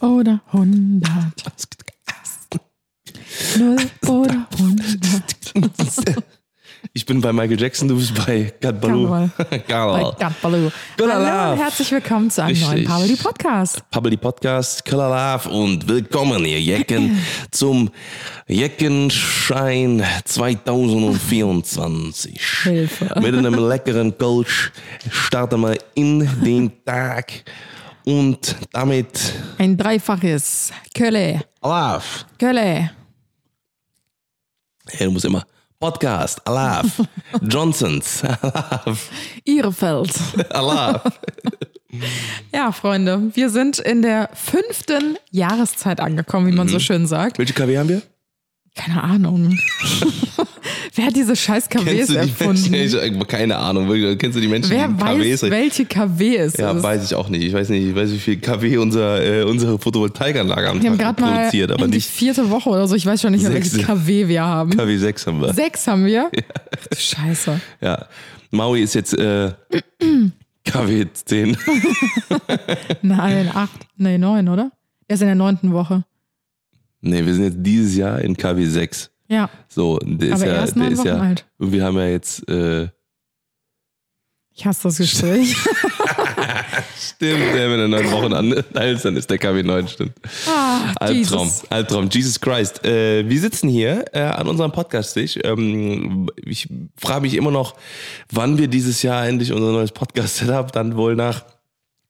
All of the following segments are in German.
oder hundert. Null oder hundert. Ich bin bei Michael Jackson, du bist bei Gat Baloo. Karneval. Bei. Gat Baloo. Hallo und herzlich willkommen zu einem neuen Richtig. Paveli Podcast. Public Podcast, Love und willkommen ihr Jecken zum Jeckenschein 2024. Hilfe. Mit einem leckeren Coach starten wir in den Tag und damit Ein dreifaches Kölle. Love. Kölle. Er muss immer Podcast, Love. Johnsons, Love. Ihrefeld. Love. Ja, Freunde, wir sind in der fünften Jahreszeit angekommen, wie man Mhm. so schön sagt. Welche KW haben wir? Keine Ahnung. Wer hat diese scheiß KWs die erfunden? Menschen? Keine Ahnung. Kennst du die Menschen, Wer die weiß, KWs welche KW es Ja, ist? weiß ich auch nicht. Ich weiß nicht, ich weiß, wie viel KW unser, äh, unsere Photovoltaikanlage am Wir haben Tag gerade mal produziert, aber die nicht vierte Woche oder so. Ich weiß schon nicht Sechste. KW wir haben. KW 6 haben wir. Sechs haben wir? Ach du Scheiße. Ja. Maui ist jetzt äh, KW 10. Nein, acht. Nee, neun, oder? Er ist in der neunten Woche. Nee, wir sind jetzt dieses Jahr in KW 6. Ja, So, der ist aber ja, er der ist ja, alt. und wir haben ja jetzt, äh, Ich hasse das Gespräch. stimmt, der mit der neun Wochen an, als dann ist der KW 9, stimmt. Ah, Albtraum, Jesus. Albtraum, Jesus Christ. Äh, wir sitzen hier äh, an unserem Podcast-Tisch. Ähm, ich frage mich immer noch, wann wir dieses Jahr endlich unser neues Podcast-Setup dann wohl nach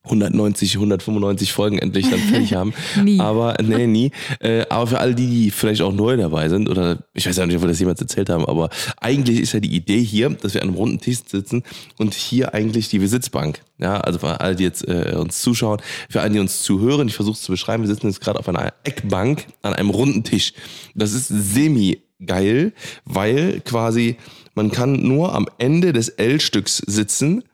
190, 195 Folgen endlich dann fertig haben. Nie. Aber, nee, nie. Äh, aber für alle die, die vielleicht auch neu dabei sind, oder ich weiß ja nicht, ob wir das jemals erzählt haben, aber eigentlich ist ja die Idee hier, dass wir an einem runden Tisch sitzen und hier eigentlich die Sitzbank. Ja, also für alle, die jetzt äh, uns zuschauen, für alle, die uns zuhören, ich versuche es zu beschreiben, wir sitzen jetzt gerade auf einer Eckbank an einem runden Tisch. Das ist semi geil, weil quasi man kann nur am Ende des L-Stücks sitzen,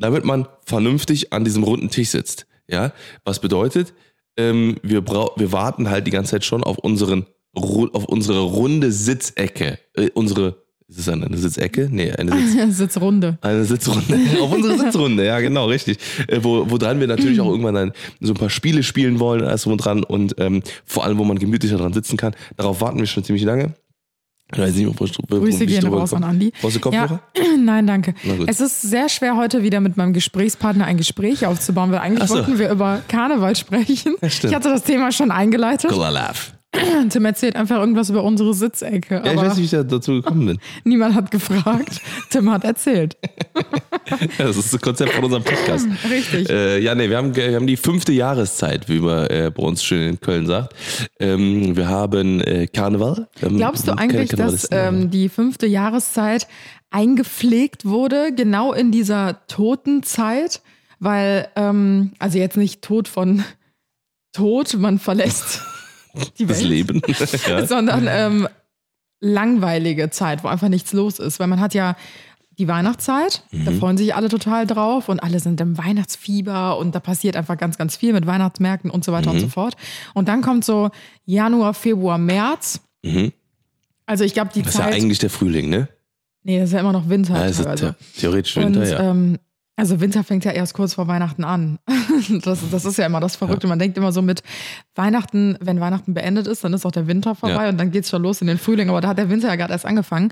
damit man vernünftig an diesem runden Tisch sitzt. Ja, was bedeutet, ähm, wir, brau wir warten halt die ganze Zeit schon auf unseren Ru- auf unsere runde Sitzecke, äh, unsere ist es eine, eine Sitzecke? Nee, eine Sitz Sitzrunde. eine Sitzrunde. Auf unsere Sitzrunde, ja, genau, richtig. Äh, wo, wo dran wir natürlich auch irgendwann dann so ein paar Spiele spielen wollen, alles drum und dran und ähm, vor allem, wo man gemütlicher dran sitzen kann. Darauf warten wir schon ziemlich lange. Ich weiß nicht, wo, wo, wo, Grüße ich gehen drüber raus an Andi. Brauchst du Kopfhörer? Ja, nein, danke. Es ist sehr schwer, heute wieder mit meinem Gesprächspartner ein Gespräch aufzubauen, weil eigentlich so. wollten wir über Karneval sprechen. stimmt. ich hatte das Thema schon eingeleitet. Laugh. Tim erzählt einfach irgendwas über unsere Sitzecke. Ja, ich weiß nicht, wie ich da dazu gekommen bin. niemand hat gefragt. Tim hat erzählt. Das ist das Konzept von unserem Podcast. Richtig. Äh, ja, nee, wir haben, wir haben die fünfte Jahreszeit, wie man äh, bei uns schön in Köln sagt. Ähm, wir haben äh, Karneval. Haben- Glaubst du eigentlich, dass ähm, die fünfte Jahreszeit eingepflegt wurde, genau in dieser Totenzeit? Weil, ähm, also jetzt nicht Tod von Tod, man verlässt die das Welt, Leben? ja. sondern ähm, langweilige Zeit, wo einfach nichts los ist. Weil man hat ja die Weihnachtszeit, da Mhm. freuen sich alle total drauf und alle sind im Weihnachtsfieber und da passiert einfach ganz, ganz viel mit Weihnachtsmärkten und so weiter Mhm. und so fort. Und dann kommt so Januar, Februar, März. Mhm. Also ich glaube, die Das ist ja Zeit. eigentlich der Frühling, ne? nee, das ist ja immer noch Winter. Ist teilweise. the theoretisch und Winter, ja. ähm, also Winter fängt ja erst kurz vor Weihnachten an. Das, das ist ja immer das Verrückte. Man denkt immer so mit Weihnachten, wenn Weihnachten beendet ist, dann ist auch der Winter vorbei Ja. und dann geht es schon los in den Frühling. Aber da hat der Winter ja gerade erst angefangen.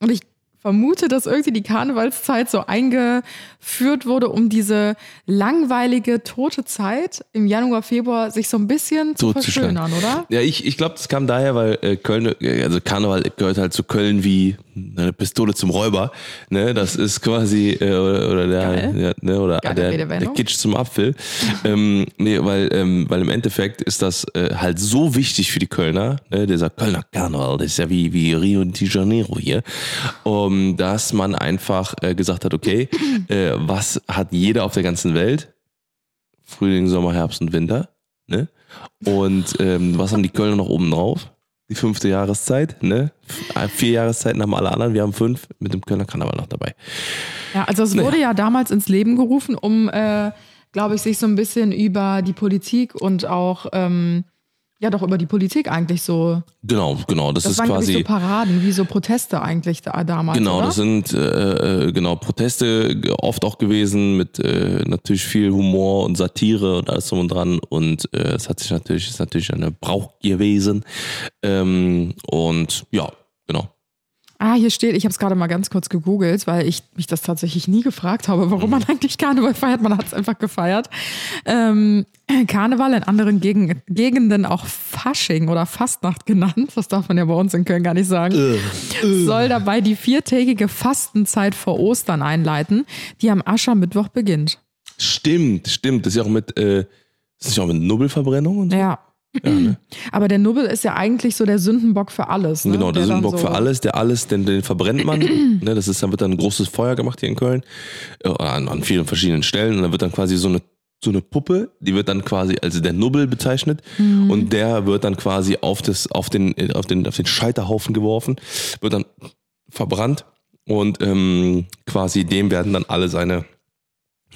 Und ich vermute, dass irgendwie die Karnevalszeit so eingeführt wurde, um diese langweilige, tote Zeit im Januar, Februar sich so ein bisschen zu Totzuschlagen. verschönern, oder? Ja, ich, ich glaube, das kam daher, weil äh, Köln, äh, also Karneval gehört halt zu Köln wie eine Pistole zum Räuber. Ne? Das ist quasi, äh, oder, oder der, ja, ne? oder der, der. Kitsch zum Apfel. ähm, nee, weil, ähm, weil im Endeffekt ist das äh, halt so wichtig für die Kölner, ne? dieser Kölner Karneval, das ist ja wie, wie Rio de Janeiro hier, um, dass man einfach äh, gesagt hat, okay, äh, was hat jeder auf der ganzen Welt? Frühling, Sommer, Herbst und Winter. Ne? Und ähm, was haben die Kölner noch oben drauf? Die fünfte Jahreszeit, ne? F- Vier Jahreszeiten haben alle anderen, wir haben fünf mit dem Kölner Karneval noch dabei. Ja, also es wurde ja damals ins Leben gerufen, um, äh, glaube ich, sich so ein bisschen über die Politik und auch ähm, Ja, doch über die Politik eigentlich so. Genau, genau. Das, Das ist waren quasi. so Paraden, wie so Proteste eigentlich da, damals. Genau, oder? das sind äh, äh, genau Proteste oft auch gewesen mit äh, natürlich viel Humor und Satire und alles drum und dran und äh, es hat sich natürlich ist natürlich eine Brauch gewesen ähm, und ja Ah, hier steht, ich habe es gerade mal ganz kurz gegoogelt, weil ich mich das tatsächlich nie gefragt habe, warum man eigentlich Karneval feiert. Man hat es einfach gefeiert. Ähm, Karneval in anderen Gegen Gegenden auch Fasching oder Fastnacht genannt, das darf man ja bei uns in Köln gar nicht sagen, soll dabei die viertägige Fastenzeit vor Ostern einleiten, die am Aschermittwoch beginnt. stimmt stimmt das ist ja auch mit äh, das ist ja auch mit Nubbelverbrennung und so Ja. Aber der Nubbel ist ja eigentlich so der Sündenbock für alles. Ne? Genau, der, dann Sündenbock so, für alles, der alles, den, den verbrennt man. ne, das ist, dann wird dann ein großes Feuer gemacht hier in Köln, äh, an, an vielen verschiedenen Stellen. Und dann wird dann quasi so eine, so eine Puppe, die wird dann quasi als der Nubbel bezeichnet. Mhm. Und der wird dann quasi auf, das, auf, den, äh, auf, den, auf den Scheiterhaufen geworfen, wird dann verbrannt. Und ähm, quasi dem werden dann alle seine,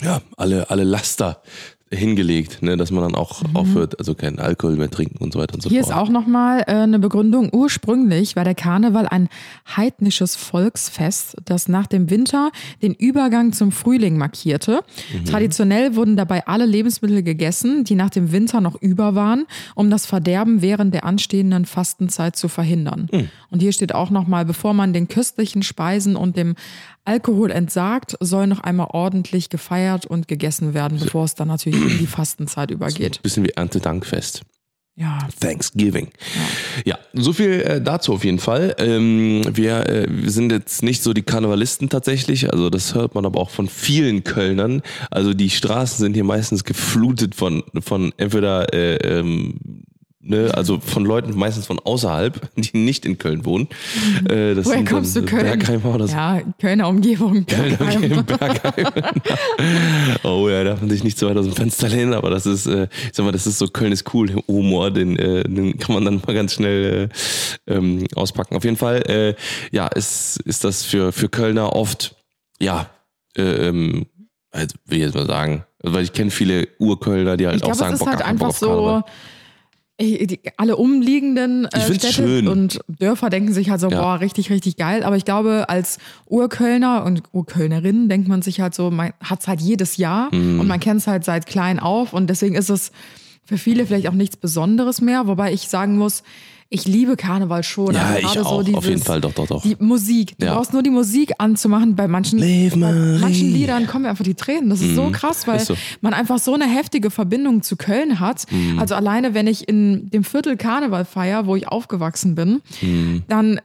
ja, alle, alle Laster hingelegt, ne, dass man dann auch aufhört, also keinen Alkohol mehr trinken und so weiter und so Mhm. Hier ist fort. auch nochmal äh, eine Begründung. Ursprünglich war der Karneval ein heidnisches Volksfest, das nach dem Winter den Übergang zum Frühling markierte. Traditionell wurden dabei alle Lebensmittel gegessen, die nach dem Winter noch über waren, um das Verderben während der anstehenden Fastenzeit zu verhindern. Und hier steht auch nochmal, bevor man den köstlichen Speisen und dem Alkohol entsagt, soll noch einmal ordentlich gefeiert und gegessen werden, bevor es dann natürlich in die Fastenzeit übergeht. Bisschen wie Erntedankfest. Ja, Thanksgiving. Ja, so viel äh, dazu auf jeden Fall. Ähm, wir, äh, wir sind jetzt nicht so die Karnevalisten tatsächlich, also das hört man aber auch von vielen Kölnern. Also die Straßen sind hier meistens geflutet von, von entweder äh, ähm, Ne, also von Leuten meistens von außerhalb, die nicht in Köln wohnen. Äh, das Woher kommst du, Köln? Bergheimer oder so. Ja, Kölner Umgebung. Bergheim. in Bergheim. oh ja, darf man sich nicht zu weit aus dem Fenster lehnen, aber das ist, äh, ich sag mal, das ist so Köln ist cool Humor, den, äh, den kann man dann mal ganz schnell äh, ähm, auspacken. Auf jeden Fall, äh, ja, ist, ist das für, für Kölner oft, ja, äh, ähm, also will ich jetzt mal sagen, weil ich kenne viele Urkölner, die halt Ich auch glaube, sagen, es ist Bock, halt einfach auf Karneval. Die, alle umliegenden äh, Städte schön. und Dörfer denken sich halt so, Ja. boah, richtig, richtig geil. Aber ich glaube, als Urkölner und Urkölnerin denkt man sich halt so, man hat es halt jedes Jahr Mhm. und man kennt es halt seit klein auf und deswegen ist es für viele vielleicht auch nichts Besonderes mehr. Wobei ich sagen muss, ich liebe Karneval schon. Ja, Also ich auch, so auf dieses, jeden Fall, doch, doch, doch. Die Musik. Du Ja. brauchst nur die Musik anzumachen. Bei manchen, bei manchen. Liedern kommen mir einfach die Tränen. Das ist so krass, weil Mhm. so. man einfach so eine heftige Verbindung zu Köln hat. Mhm. Also alleine, wenn ich in dem Viertel Karneval feier, wo ich aufgewachsen bin, Mhm. dann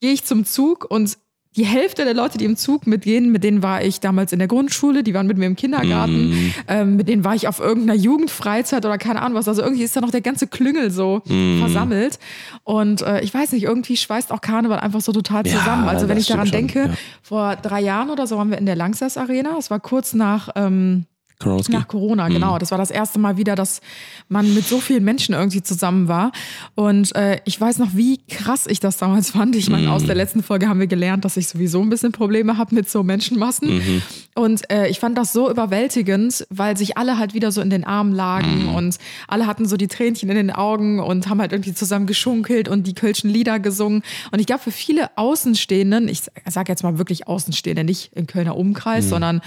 gehe ich zum Zug und die Hälfte der Leute, die im Zug mitgehen, mit denen war ich damals in der Grundschule, die waren mit mir im Kindergarten, Mhm. ähm, mit denen war ich auf irgendeiner Jugendfreizeit oder keine Ahnung was. Also irgendwie ist da noch der ganze Klüngel so Mhm. versammelt. Und äh, ich weiß nicht, irgendwie schweißt auch Karneval einfach so total Ja, zusammen. also wenn ich daran schon, denke, ja. vor drei Jahren oder so waren wir in der Langsess Arena. Es war kurz nach ähm, Koronski. nach Corona, genau. Das war das erste Mal wieder, dass man mit so vielen Menschen irgendwie zusammen war. Und äh, ich weiß noch, wie krass ich das damals fand. Ich meine, aus der letzten Folge haben wir gelernt, dass ich sowieso ein bisschen Probleme habe mit so Menschenmassen. Und äh, ich fand das so überwältigend, weil sich alle halt wieder so in den Armen lagen und alle hatten so die Tränchen in den Augen und haben halt irgendwie zusammen geschunkelt und die Kölschen Lieder gesungen. Und ich glaube, für viele Außenstehenden, ich sage jetzt mal wirklich Außenstehende, nicht im Kölner Umkreis, sondern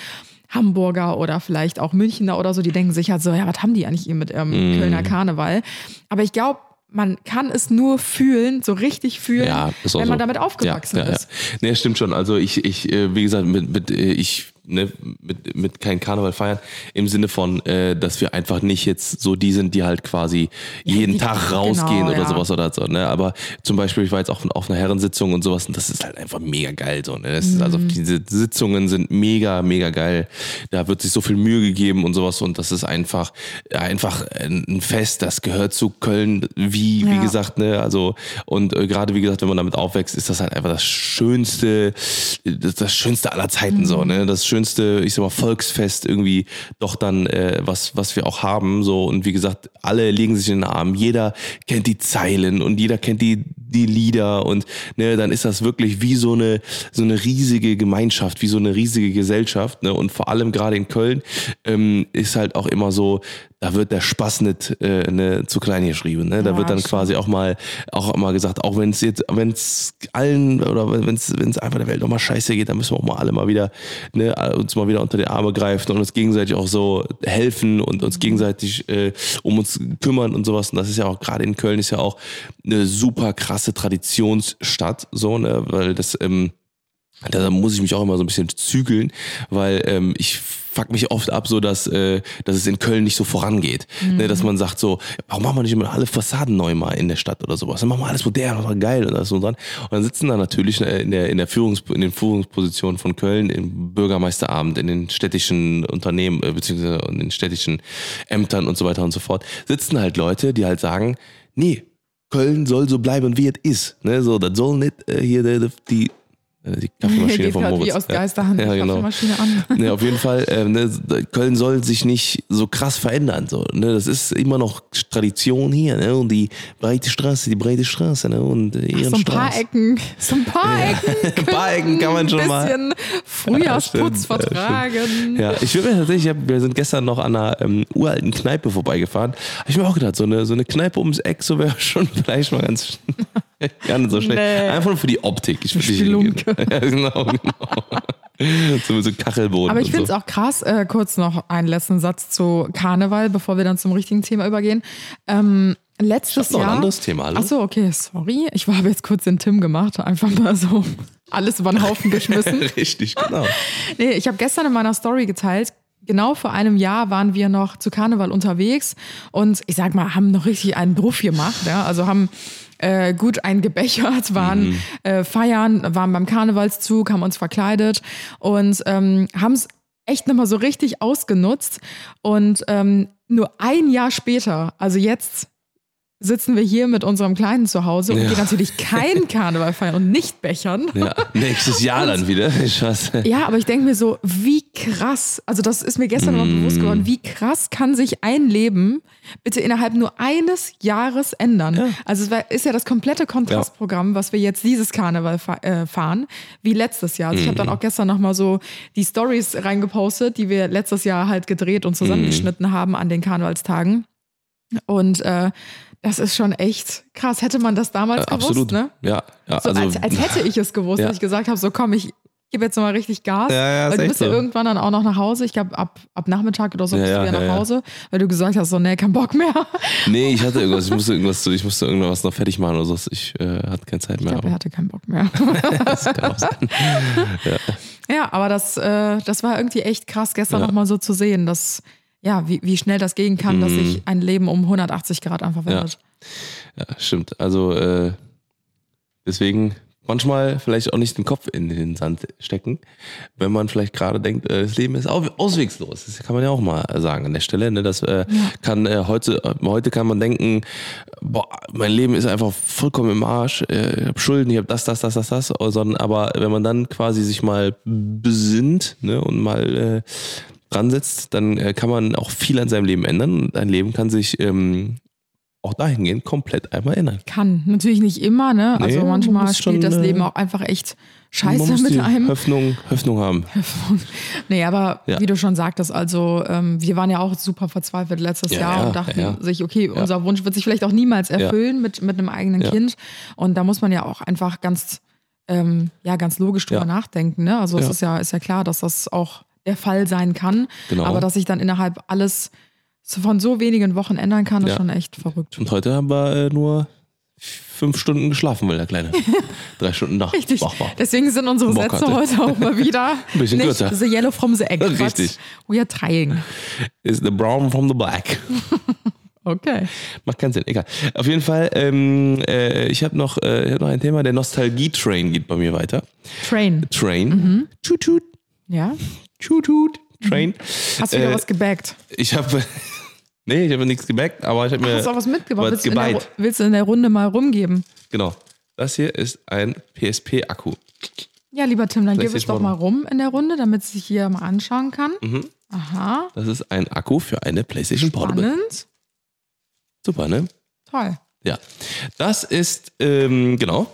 Hamburger oder vielleicht auch Münchner oder so, die denken sich halt so, ja, was haben die eigentlich hier mit ihrem Mhm. Kölner Karneval? Aber ich glaube, man kann es nur fühlen, so richtig fühlen, Ja, wenn man so. damit aufgewachsen ja, ja, ist. Ja. Nee, stimmt schon. Also ich, ich, äh, wie gesagt, mit, mit äh, ich, ne, mit, mit kein Karneval feiern, im Sinne von, äh, dass wir einfach nicht jetzt so die sind, die halt quasi jeden die- Tag rausgehen genau, oder ja. sowas oder so. Ne? Aber zum Beispiel, ich war jetzt auch auf einer Herrensitzung und sowas und das ist halt einfach mega geil. So, ne? das ist, also Mhm. diese Sitzungen sind mega, mega geil. Da wird sich so viel Mühe gegeben und sowas und das ist einfach, einfach ein Fest, das gehört zu Köln, wie, wie Ja. gesagt, ne, also und äh, gerade wie gesagt, wenn man damit aufwächst, ist das halt einfach das schönste, das, das schönste aller Zeiten so, ne, das schönste, ich sag mal Volksfest irgendwie doch dann äh, was was wir auch haben so. Und wie gesagt, alle legen sich in den Arm, jeder kennt die Zeilen und jeder kennt die die Lieder und ne, dann ist das wirklich wie so eine so eine riesige Gemeinschaft, wie so eine riesige Gesellschaft, ne, und vor allem gerade in Köln ähm, ist halt auch immer so da wird der Spaß nicht äh, ne, zu klein geschrieben. Ne? Da Ja, wird dann quasi auch mal auch mal gesagt, auch wenn es jetzt, wenn es allen oder wenn es wenn es einfach der Welt auch mal scheiße geht, dann müssen wir auch mal alle mal wieder ne, uns mal wieder unter die Arme greifen und uns gegenseitig auch so helfen und Mhm. uns gegenseitig äh, um uns kümmern und sowas. Und das ist ja auch gerade in Köln ist ja auch eine super krasse Traditionsstadt, so ne, weil das ähm, da muss ich mich auch immer so ein bisschen zügeln, weil ähm, ich fuck mich oft ab, so dass, äh, dass es in Köln nicht so vorangeht. Ne, dass man sagt so, warum machen wir nicht immer alle Fassaden neu mal in der Stadt oder sowas? Dann machen wir alles modern, das war geil und alles so dran. Und dann sitzen da natürlich äh, in der, in der Führungs, in den Führungspositionen von Köln, im Bürgermeisterabend, in den städtischen Unternehmen, äh, beziehungsweise in den städtischen Ämtern und so weiter und so fort, sitzen halt Leute, die halt sagen, nee, Köln soll so bleiben, wie es ist. Ne, so, das soll nicht äh, hier die, die, die Kaffeemaschine Geht von grad Moritz. wie aus Geisterhand ja, die genau. Kaffeemaschine an. Ne, auf jeden Fall, ähm, ne, Köln soll sich nicht so krass verändern. So, ne? Das ist immer noch Tradition hier, ne? Und die breite Straße, die breite Straße, ne? Und äh, So ein paar. Ecken, so ein paar Ecken. Ein paar Ecken kann man schon ein mal. bisschen Frühjahrsputz Ja, ja, vertragen. Ja, ich würde mir tatsächlich, wir sind gestern noch an einer ähm, uralten Kneipe vorbeigefahren. Habe ich mir auch gedacht, so eine, so eine Kneipe ums Eck, so wäre schon vielleicht mal ganz gar nicht so schlecht. Nee. Einfach nur für die Optik. Ich würde Spelunke. Ja, genau, genau. so so Kachelboden. Aber ich finde es so. auch krass, äh, kurz noch einen letzten Satz zu Karneval, bevor wir dann zum richtigen Thema übergehen. Ähm, letztes noch ein Jahr. anderes Thema, hallo? Ach so, okay, sorry. Ich habe jetzt kurz den Tim gemacht, einfach mal so alles über den Haufen geschmissen. Richtig, genau. Nee, ich habe gestern in meiner Story geteilt, genau vor einem Jahr waren wir noch zu Karneval unterwegs und ich sag mal, haben noch richtig einen Bruff gemacht. Ja? Also haben äh, gut eingebechert, waren äh, feiern, waren beim Karnevalszug, haben uns verkleidet und ähm, haben es echt nochmal so richtig ausgenutzt. Und ähm, nur ein Jahr später, also jetzt sitzen wir hier mit unserem Kleinen zu Hause und Ja. gehen natürlich kein Karneval feiern und nicht bechern. Ja, nächstes Jahr dann wieder. Ich weiß. Ja, aber ich denke mir so, wie krass, also das ist mir gestern noch bewusst Mm. geworden, wie krass kann sich ein Leben bitte innerhalb nur eines Jahres ändern. Also es war, ist ja das komplette Kontrastprogramm, was wir jetzt dieses Karneval äh, fahren, wie letztes Jahr. Also ich habe Mm. dann auch gestern nochmal so die Stories reingepostet, die wir letztes Jahr halt gedreht und zusammengeschnitten Mm. haben an den Karnevalstagen. Und äh, das ist schon echt krass. Hätte man das damals gewusst, Absolut. ne? Ja, ja. So, also, als, als hätte ich es gewusst, Ja. dass ich gesagt habe, so komm, ich gebe jetzt mal richtig Gas. Ja, ja, weil du bist ja so. irgendwann dann auch noch nach Hause. Ich glaube, ab, ab Nachmittag oder so Ja, bist ja, du wieder ja, nach ja. Hause, weil du gesagt hast, so, nee, kein Bock mehr. nee, ich hatte irgendwas, ich musste irgendwas, ich musste irgendwas noch fertig machen oder so. Ich äh, hatte keine Zeit Ich mehr. glaube, er Aber hatte keinen Bock mehr. das kann auch sein. ja, aber das, äh, das war irgendwie echt krass, gestern Ja. noch mal so zu sehen, dass, ja, wie, wie schnell das gehen kann, dass Mhm. sich ein Leben um 180 Grad einfach wendet. Ja, stimmt. Also äh, deswegen manchmal vielleicht auch nicht den Kopf in den Sand stecken, wenn man vielleicht gerade denkt, äh, das Leben ist au- auswegslos. Das kann man ja auch mal sagen an der Stelle. Ne? Das äh, kann äh, heute, äh, heute kann man denken, boah, mein Leben ist einfach vollkommen im Arsch. Äh, ich habe Schulden, ich habe das, das, das, das, das. Sondern, aber wenn man dann quasi sich mal besinnt ne, und mal äh, dran setzt, dann äh, kann man auch viel an seinem Leben ändern. Und ein Leben kann sich ähm, auch dahingehend komplett einmal ändern. Kann. Natürlich nicht immer, ne? Nee, Also man manchmal spielt schon, das äh, Leben auch einfach echt scheiße mit einem. Hoffnung, Hoffnung haben. Nee, aber Ja. wie du schon sagtest, also ähm, wir waren ja auch super verzweifelt letztes Ja, Jahr ja, und dachten sich, okay, unser Wunsch wird sich vielleicht auch niemals erfüllen mit, mit einem eigenen. Kind. Und da muss man ja auch einfach ganz, ähm, ja, ganz logisch drüber nachdenken. Ne? Also es ist ja, ist ja klar, dass das auch der Fall sein kann. Genau. Aber dass sich dann innerhalb alles von so wenigen Wochen ändern kann, ist Ja. schon echt verrückt. Und heute haben wir äh, nur fünf Stunden geschlafen, will der Kleine. Drei Stunden Nacht. Richtig. Wach war. Deswegen sind unsere Bock Sätze hatte. heute auch mal wieder Ein bisschen nicht kürzer. the yellow from the egg. but Richtig. We are trying. Is the brown from the black. Okay. Macht keinen Sinn, egal. Auf jeden Fall, ähm, äh, ich habe noch, äh, ich hab noch ein Thema, der Nostalgie-Train geht bei mir weiter. Train. Train. Mhm. Tut, tut, Ja. Tut. Train. Hast du wieder Äh, was gebackt? Ich habe, nee, ich habe nichts gebackt, aber ich habe mir Hast du auch was mitgebracht? was Willst, du in der, willst du in der Runde mal rumgeben? Genau. Das hier ist ein PSP-Akku. Ja, lieber Tim, dann gib es doch mal rum in der Runde, damit sich hier mal anschauen kann. Mhm. Aha. Das ist ein Akku für eine PlayStation Portable. Spannend. Super, ne? Toll. Ja. Das ist, ähm, genau,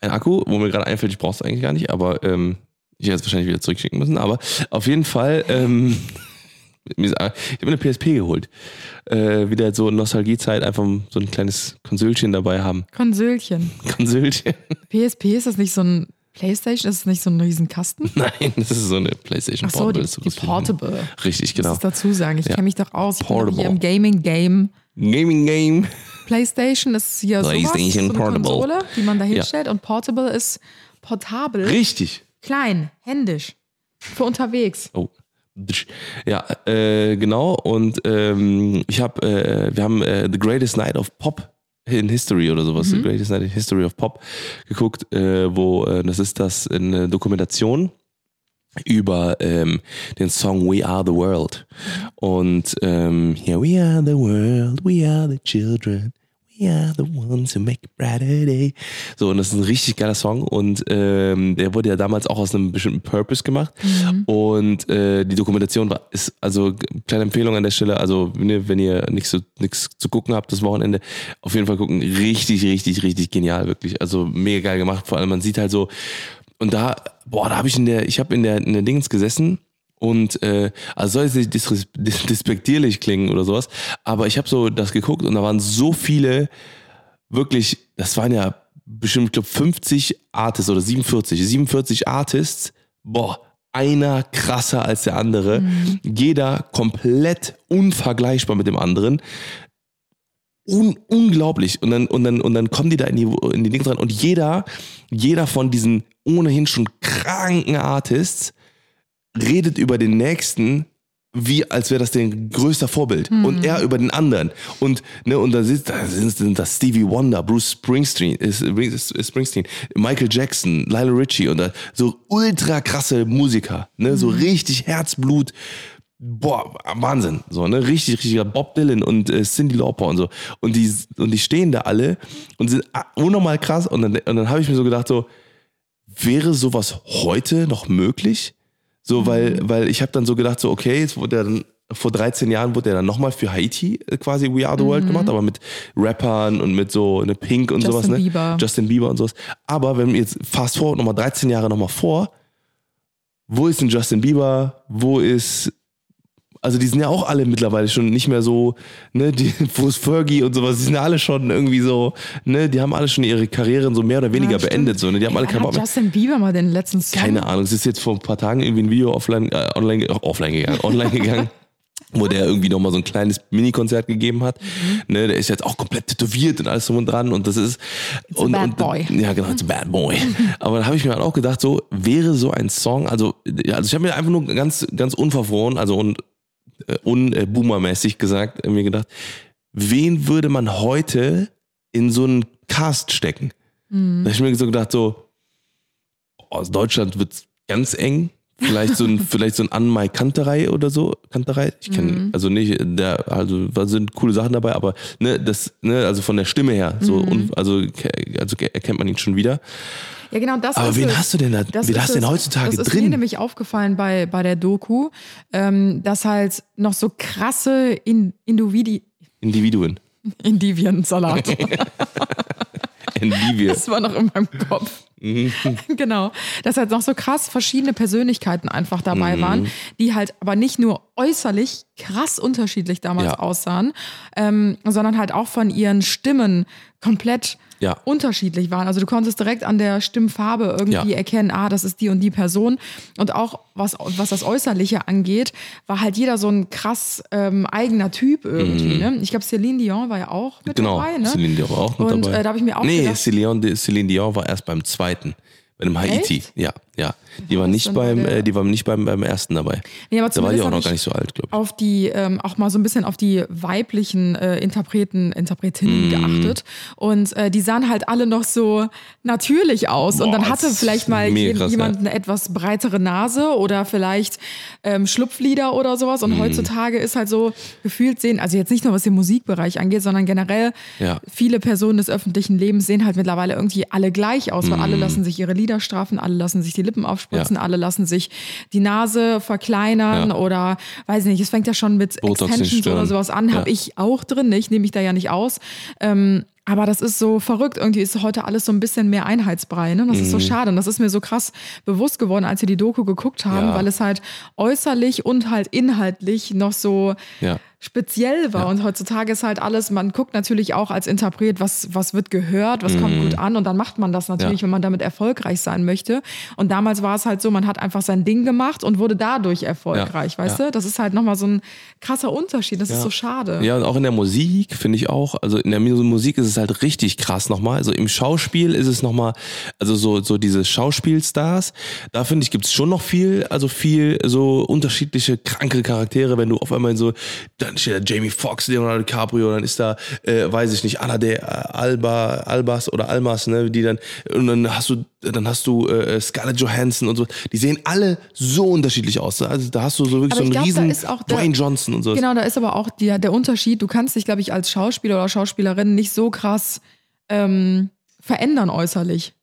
ein Akku, wo mir gerade einfällt, ich brauche es eigentlich gar nicht, aber ähm, ich es wahrscheinlich wieder zurückschicken müssen. Aber auf jeden Fall, ähm, ist- Ich habe mir eine PSP geholt. Äh, wieder so Nostalgiezeit, einfach so ein kleines Konsölchen dabei haben. Konsölchen. Konsölchen? PSP, ist das nicht so ein Playstation? Ist das nicht so ein Riesenkasten? Nein, das ist so eine PlayStation Ach so, die, ist so die wie- Portable. Richtig, Ich genau. muss dazu sagen, ich Ja. kenne mich doch aus. Ich Portable. hier im Gaming-Game. Gaming Game. PlayStation ist hier sowas, so eine Portable. Konsole, die man da hinstellt. Und Portable ist portabel, Richtig. Klein, händisch, für unterwegs. Oh. Ja, äh, genau. Und ähm, ich habe, äh, wir haben äh, The Greatest Night of Pop in History oder sowas, The Greatest Night in History of Pop geguckt, äh, wo äh, das ist das eine Dokumentation über ähm, den Song We Are the World. Und ähm, yeah, we are the world, we are the children. We are the ones who make a brighter day. So, und das ist ein richtig geiler Song. Und ähm, der wurde ja damals auch aus einem bestimmten Purpose gemacht. Und äh, die Dokumentation war, ist, also kleine Empfehlung an der Stelle, also ne, wenn ihr nichts zu, nichts zu gucken habt das Wochenende, auf jeden Fall gucken. Richtig, richtig, richtig genial, wirklich. Also mega geil gemacht. Vor allem, man sieht halt so, und da, boah, da habe ich in der, ich habe in der, in der Dings gesessen und äh, also soll es nicht disres- dis despektierlich klingen oder sowas, aber ich habe so das geguckt und da waren so viele wirklich, das waren ja bestimmt, ich glaube 50 Artists oder 47, 47 Artists, boah, einer krasser als der andere, jeder komplett unvergleichbar mit dem anderen. Un unglaublich. Und dann, und dann, und dann kommen die da in die, in die Dings rein und jeder, jeder von diesen ohnehin schon kranken Artists redet über den nächsten wie als wäre das dein größter Vorbild. Und er über den anderen. Und ne und da sitzt da sind sind das Stevie Wonder, Bruce Springsteen, ist, ist Springsteen, Michael Jackson, Lionel Richie und da, so ultra krasse Musiker, ne so richtig Herzblut, boah Wahnsinn, so ne richtig richtiger Bob Dylan und äh, Cindy Lauper und so. Und die und die stehen da alle und sind unnormal krass. Und dann und dann habe ich mir so gedacht so wäre sowas heute noch möglich? So, weil, weil ich habe dann so gedacht, so, okay, jetzt wurde er dann, vor 13 Jahren wurde er dann nochmal für Haiti äh, quasi We Are the World gemacht, aber mit Rappern und mit so eine Pink und Justin sowas, ne? Bieber. Justin Bieber und sowas. Aber wenn wir jetzt fast vor, nochmal 13 Jahre nochmal vor, wo ist denn Justin Bieber? Wo ist, also die sind ja auch alle mittlerweile schon nicht mehr so, ne, die, wo ist Fergie und sowas, die sind ja alle schon irgendwie so, ne, die haben alle schon ihre Karrieren so mehr oder weniger Ja, beendet, so, ne, die haben alle Wann keinen Bock mehr. Justin Bieber mal den letzten Song? Keine Ahnung, es ist jetzt vor ein paar Tagen irgendwie ein Video offline, äh, online, äh, offline gegangen, online gegangen. Wo der irgendwie nochmal so ein kleines Mini-Konzert gegeben hat. Mhm. Ne, der ist jetzt auch komplett tätowiert und alles drum und dran. Und das ist. a und, bad und, boy. Ja, genau, it's a bad boy. Aber da habe ich mir halt auch gedacht, so, wäre so ein Song, also, ja, also ich habe mir einfach nur ganz, ganz unverfroren, also und unboomermäßig gesagt, äh, mir gedacht, wen würde man heute in so einen Cast stecken? Mhm. Da habe ich mir so gedacht, so, aus Deutschland wird's ganz eng. Vielleicht so ein, vielleicht so ein Anmai Kanterei oder so. Kanterei? Ich kenne, Mhm. also nicht, der, also da sind coole Sachen dabei, aber ne, das, ne, also von der Stimme her, so, Mhm. un, also, also ke- erkennt man ihn schon wieder. Ja, genau, das Aber ist wen es. hast du denn da, Das wen hast du denn heutzutage das ist mir drin? nämlich aufgefallen bei, bei der Doku, ähm, dass halt noch so krasse In Individi Individuen. Indiviensalat. Indivien. Das war noch in meinem Kopf. Mhm. genau. Dass halt noch so krass verschiedene Persönlichkeiten einfach dabei Mhm. waren, die halt aber nicht nur äußerlich krass unterschiedlich damals Ja. aussahen, ähm, sondern halt auch von ihren Stimmen komplett Ja. unterschiedlich waren. Also du konntest direkt an der Stimmfarbe irgendwie Ja. erkennen, ah, das ist die und die Person. Und auch was, was das Äußerliche angeht, war halt jeder so ein krass ähm, eigener Typ irgendwie. Ne? Ich glaube, Celine Dion war ja auch mit Mhm. Genau, dabei. Ne? Celine Dion war auch mit Und dabei. äh, da habe ich mir auch nee, gedacht, Celine, Celine Dion war erst beim zweiten. Bei dem Haiti. Echt? Ja, ja. Die war nicht beim, äh, die war nicht beim, beim ersten dabei. Nee, aber Da war die auch noch gar nicht so alt, glaube ich. auf die, ähm, auch mal so ein bisschen auf die weiblichen äh, Interpreten, Interpretinnen Mm. geachtet. Und äh, die sahen halt alle noch so natürlich aus. und Boah, dann hatte vielleicht mal krass, jemand eine etwas breitere Nase oder vielleicht ähm, Schlupflider oder sowas. Mm. Und heutzutage ist halt so gefühlt sehen, also jetzt nicht nur was den Musikbereich angeht, sondern generell Ja. viele Personen des öffentlichen Lebens sehen halt mittlerweile irgendwie alle gleich aus, weil alle Mm. lassen sich ihre Lider straffen, alle lassen sich die Lippen aufspritzen, alle lassen sich die Nase verkleinern Ja. oder weiß nicht, es fängt ja schon mit Botox Extensions oder sowas an, habe Ja. ich auch drin, ich nehme mich da ja nicht aus. Ähm, Aber das ist so verrückt. Irgendwie ist heute alles so ein bisschen mehr Einheitsbrei. Ne? Das ist Mhm. so schade. Und das ist mir so krass bewusst geworden, als wir die Doku geguckt haben, Ja. weil es halt äußerlich und halt inhaltlich noch so Ja. Speziell war. Und heutzutage ist halt alles, man guckt natürlich auch als Interpret, was, was wird gehört, was kommt gut an. Und dann macht man das natürlich, Mhm. Ja. wenn man damit erfolgreich sein möchte. Und damals war es halt so, man hat einfach sein Ding gemacht und wurde dadurch erfolgreich, Ja. weißt Ja. du? Das ist halt nochmal so ein krasser Unterschied. Das ist so schade. Ja, und auch in der Musik finde ich auch, also in der Mu- Musik ist es halt richtig krass nochmal. Also im Schauspiel ist es nochmal, also so, so diese Schauspielstars, da finde ich, gibt es schon noch viel, also viel so unterschiedliche kranke Charaktere, wenn du auf einmal so, dann steht da Jamie Foxx, Leonardo DiCaprio, dann ist da, äh, weiß ich nicht, Anna de Alba, Albas oder Almas, ne, die dann, und dann hast du, dann hast du äh, Scarlett Johansson und so, die sehen alle so unterschiedlich aus. ne? Also da hast du so wirklich Aber so einen glaub, riesen ist auch der- Dwayne Johnson und so. Genau, da ist aber auch der, der Unterschied. Du kannst dich, glaube ich, als Schauspieler oder Schauspielerin nicht so krass ähm, verändern äußerlich.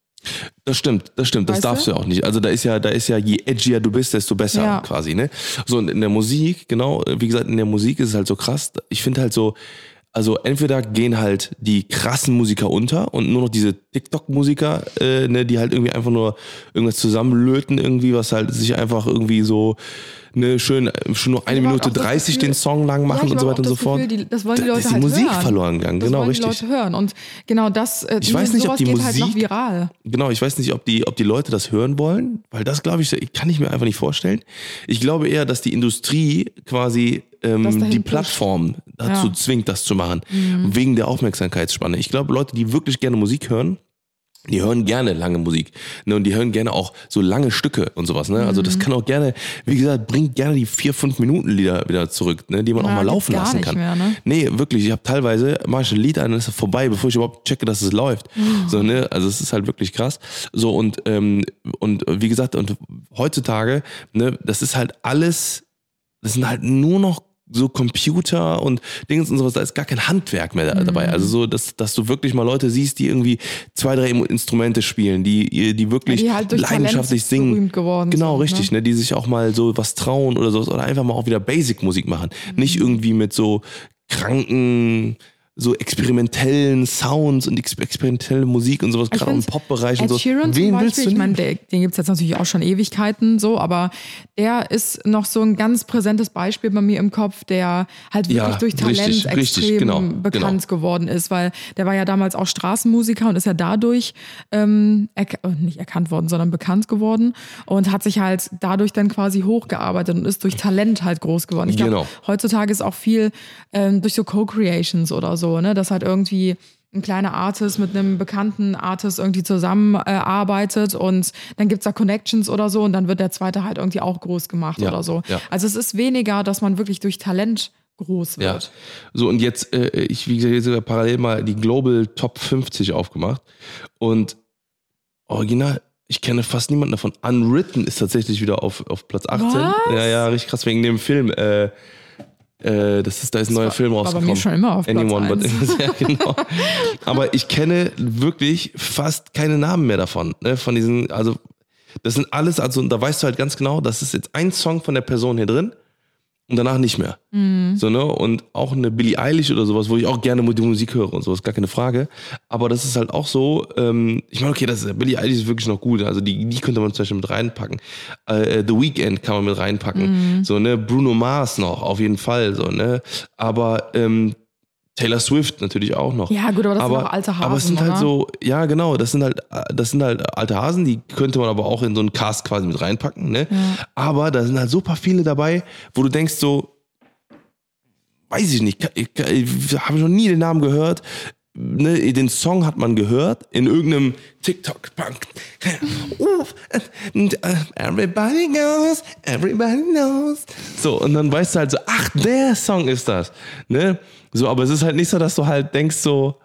Das stimmt, das stimmt, das Weißt darfst du? du ja auch nicht. Also da ist ja, da ist ja, je edgier du bist, desto besser Ja. quasi, ne? So, und in der Musik, genau, wie gesagt, in der Musik ist es halt so krass. Ich finde halt so, also entweder gehen halt die krassen Musiker unter und nur noch diese TikTok-Musiker, äh, ne, die halt irgendwie einfach nur irgendwas zusammenlöten, irgendwie, was halt sich einfach irgendwie so, ne, schön, schon nur eine Minute auch das 30 Gefühl- den Song lang Ja, machen ich und so weiter und so fort. Gefühl, die- das wollen die Da Leute ist die halt Musik hören. verloren gegangen, Das genau, wollen richtig. die Leute hören. Und genau das, äh, Ich weiß nicht, ob die halt noch Musik- viral. Genau, ich weiß nicht, ob die, ob die Leute das hören wollen, weil das glaube ich, kann ich mir einfach nicht vorstellen. Ich glaube eher, dass die Industrie quasi ähm, die. Plattform dazu Ja. Mhm. zwingt, das zu machen, wegen der Aufmerksamkeitsspanne. Ich glaube, Leute, die wirklich gerne Musik hören, die hören gerne lange Musik. Ne? Und die hören gerne auch so lange Stücke und sowas. Ne? Also Mhm. das kann auch gerne, wie gesagt, bringt gerne die vier, fünf Minuten Lieder wieder zurück, ne? die man Ja, auch mal laufen gar lassen nicht kann. mehr, ne? Nee, wirklich. Ich habe teilweise, mache ich ein Lied an, ist vorbei, bevor ich überhaupt checke, dass es läuft. So, ne? Also es ist halt wirklich krass. So, und, ähm, und wie gesagt, und heutzutage, ne, das ist halt alles, das sind halt nur noch so Computer und Dings und sowas, da ist gar kein Handwerk mehr da, Mhm. dabei. Also so, dass, dass du wirklich mal Leute siehst, die irgendwie zwei, drei Instrumente spielen, die, die wirklich Die halt leidenschaftlich Talent singen. geworden Genau, sind, richtig, ne? ne? Die sich auch mal so was trauen oder so oder einfach mal auch wieder Basic-Musik machen. Mhm. Nicht irgendwie mit so kranken, so experimentellen Sounds und ex experimentelle Musik und sowas, Ich gerade im Pop-Bereich und so. Sheeran Wen Beispiel, willst du ich meine, den gibt's jetzt natürlich auch schon Ewigkeiten so, aber der ist noch so ein ganz präsentes Beispiel bei mir im Kopf, der halt wirklich Ja, durch Talent richtig, richtig, extrem genau, bekannt geworden ist, weil der war ja damals auch Straßenmusiker und ist ja dadurch ähm, erk äh, nicht erkannt worden, sondern bekannt geworden und hat sich halt dadurch dann quasi hochgearbeitet und ist durch Talent halt groß geworden. Ich glaube, Genau. heutzutage ist auch viel ähm, durch so Co-Creations oder so, ne, dass halt irgendwie ein kleiner Artist mit einem bekannten Artist irgendwie zusammenarbeitet äh, und dann gibt's da Connections oder so und dann wird der zweite halt irgendwie auch groß gemacht Ja, oder so. ja. Also es ist weniger, dass man wirklich durch Talent groß Ja. wird. So, und jetzt, äh, ich, wie gesagt, jetzt sogar parallel mal die Global Top 50 aufgemacht. Und original, ich kenne fast niemanden davon. Unwritten ist tatsächlich wieder auf, auf Platz 18. Was? Ja, ja, richtig krass wegen dem Film. Äh, äh, das ist, da ist ein neuer war- Film rausgekommen. mir schon immer auf Platz Anyone but eins. ja, genau. Aber ich kenne wirklich fast keine Namen mehr davon. Ne? Von diesen, also das sind alles, also da weißt du halt ganz genau, das ist jetzt ein Song von der Person hier drin und danach nicht mehr. Mhm. So, ne? Und auch eine Billie Eilish oder sowas, wo ich auch gerne die Musik höre und sowas, gar keine Frage. Aber das ist halt auch so, ähm, ich meine, okay, das ist, Billie Eilish ist wirklich noch gut. Also die, die könnte man zum Beispiel mit reinpacken. Äh, The Weeknd kann man mit reinpacken. So, ne, Bruno Mars noch, auf jeden Fall. So, ne? Aber ähm, Taylor Swift natürlich auch noch. Ja, gut, aber das sind auch alte Aber es sind Hasen, halt oder? so, ja, genau, das sind halt, das sind halt alte Hasen, die könnte man aber auch in so einen Cast quasi mit reinpacken, ne? Aber da sind halt super viele dabei, wo du denkst so, weiß ich nicht, ich, ich, habe noch nie den Namen gehört. Ne, den Song hat man gehört in irgendeinem TikTok. Everybody knows, everybody knows. So, und dann weißt du halt so, ach, der Song ist das. Ne? So, aber es ist halt nicht so, dass du halt denkst so,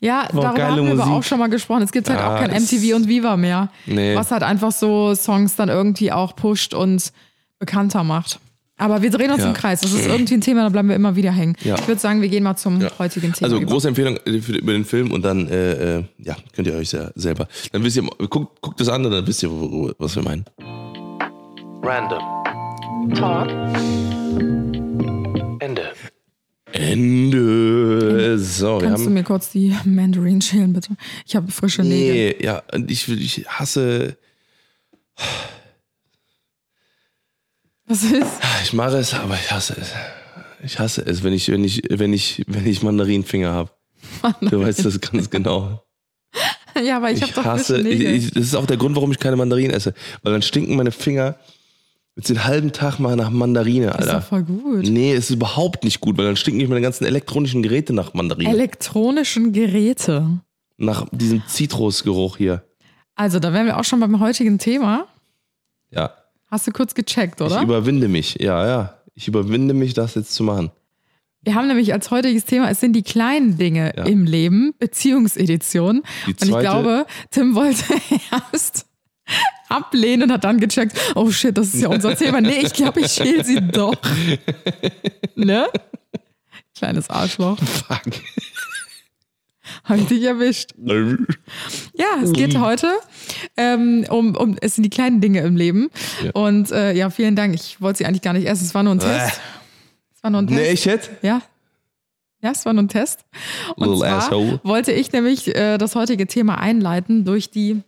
Ja, War darüber geile haben wir aber Musik. auch schon mal gesprochen. Es gibt halt Ja, auch kein MTV und Viva mehr. Nee. Was halt einfach so Songs dann irgendwie auch pusht und bekannter macht. Aber wir drehen uns Ja. im Kreis. Das ist irgendwie ein Thema, da bleiben wir immer wieder hängen. Ja. Ich würde sagen, wir gehen mal zum Ja. heutigen Thema. Also über. große Empfehlung äh, für, über den Film und dann äh, äh, ja, könnt ihr euch ja selber. Dann wisst ihr, guckt, guckt das an und dann wisst ihr, was wir meinen. Random. Talk. Ende. So, Kannst du haben. mir kurz die Mandarin schälen, bitte? Ich habe frische Nägel. Nee, ja, und ich, ich hasse. Was ist? Ich mache es, aber ich hasse es. Ich hasse es, wenn ich, wenn ich, wenn ich, wenn ich Mandarinfinger habe. Du weißt das ganz genau. Ja, aber ich, Ich, habe doch hasse, frische ich, Nägel. ich, das ist auch der Grund, warum ich keine Mandarinen esse. Weil dann stinken meine Finger jetzt den halben Tag mal nach Mandarine, ist doch Alter. voll gut. Nee, es ist überhaupt nicht gut, weil dann stinken nicht meine ganzen elektronischen Geräte nach Mandarinen. Elektronischen Geräte. nach diesem Zitrusgeruch hier. Also, da wären wir auch schon beim heutigen Thema. Ja. Hast du kurz gecheckt, oder? Ich überwinde mich. Ja, ja. Ich überwinde mich, das jetzt zu machen. Wir haben nämlich als heutiges Thema, es sind die kleinen Dinge Ja. im Leben, Beziehungsedition. Die Und ich glaube, Tim wollte erst ablehnen und hat dann gecheckt, oh shit, das ist ja unser Thema. Nee, ich glaube, ich schäle sie doch. Ne? Kleines Arschloch. Fuck. Hab ich dich erwischt. Ja, es geht heute ähm, um, um, es sind die kleinen Dinge im Leben. Ja. Und äh, ja, vielen Dank. Ich wollte sie eigentlich gar nicht essen. Es war nur ein Test. Es war nur ein Test. nee, ich hätte. Ja. Ja, es war nur ein Test. Und Little zwar asshole. wollte ich nämlich äh, das heutige Thema einleiten durch die,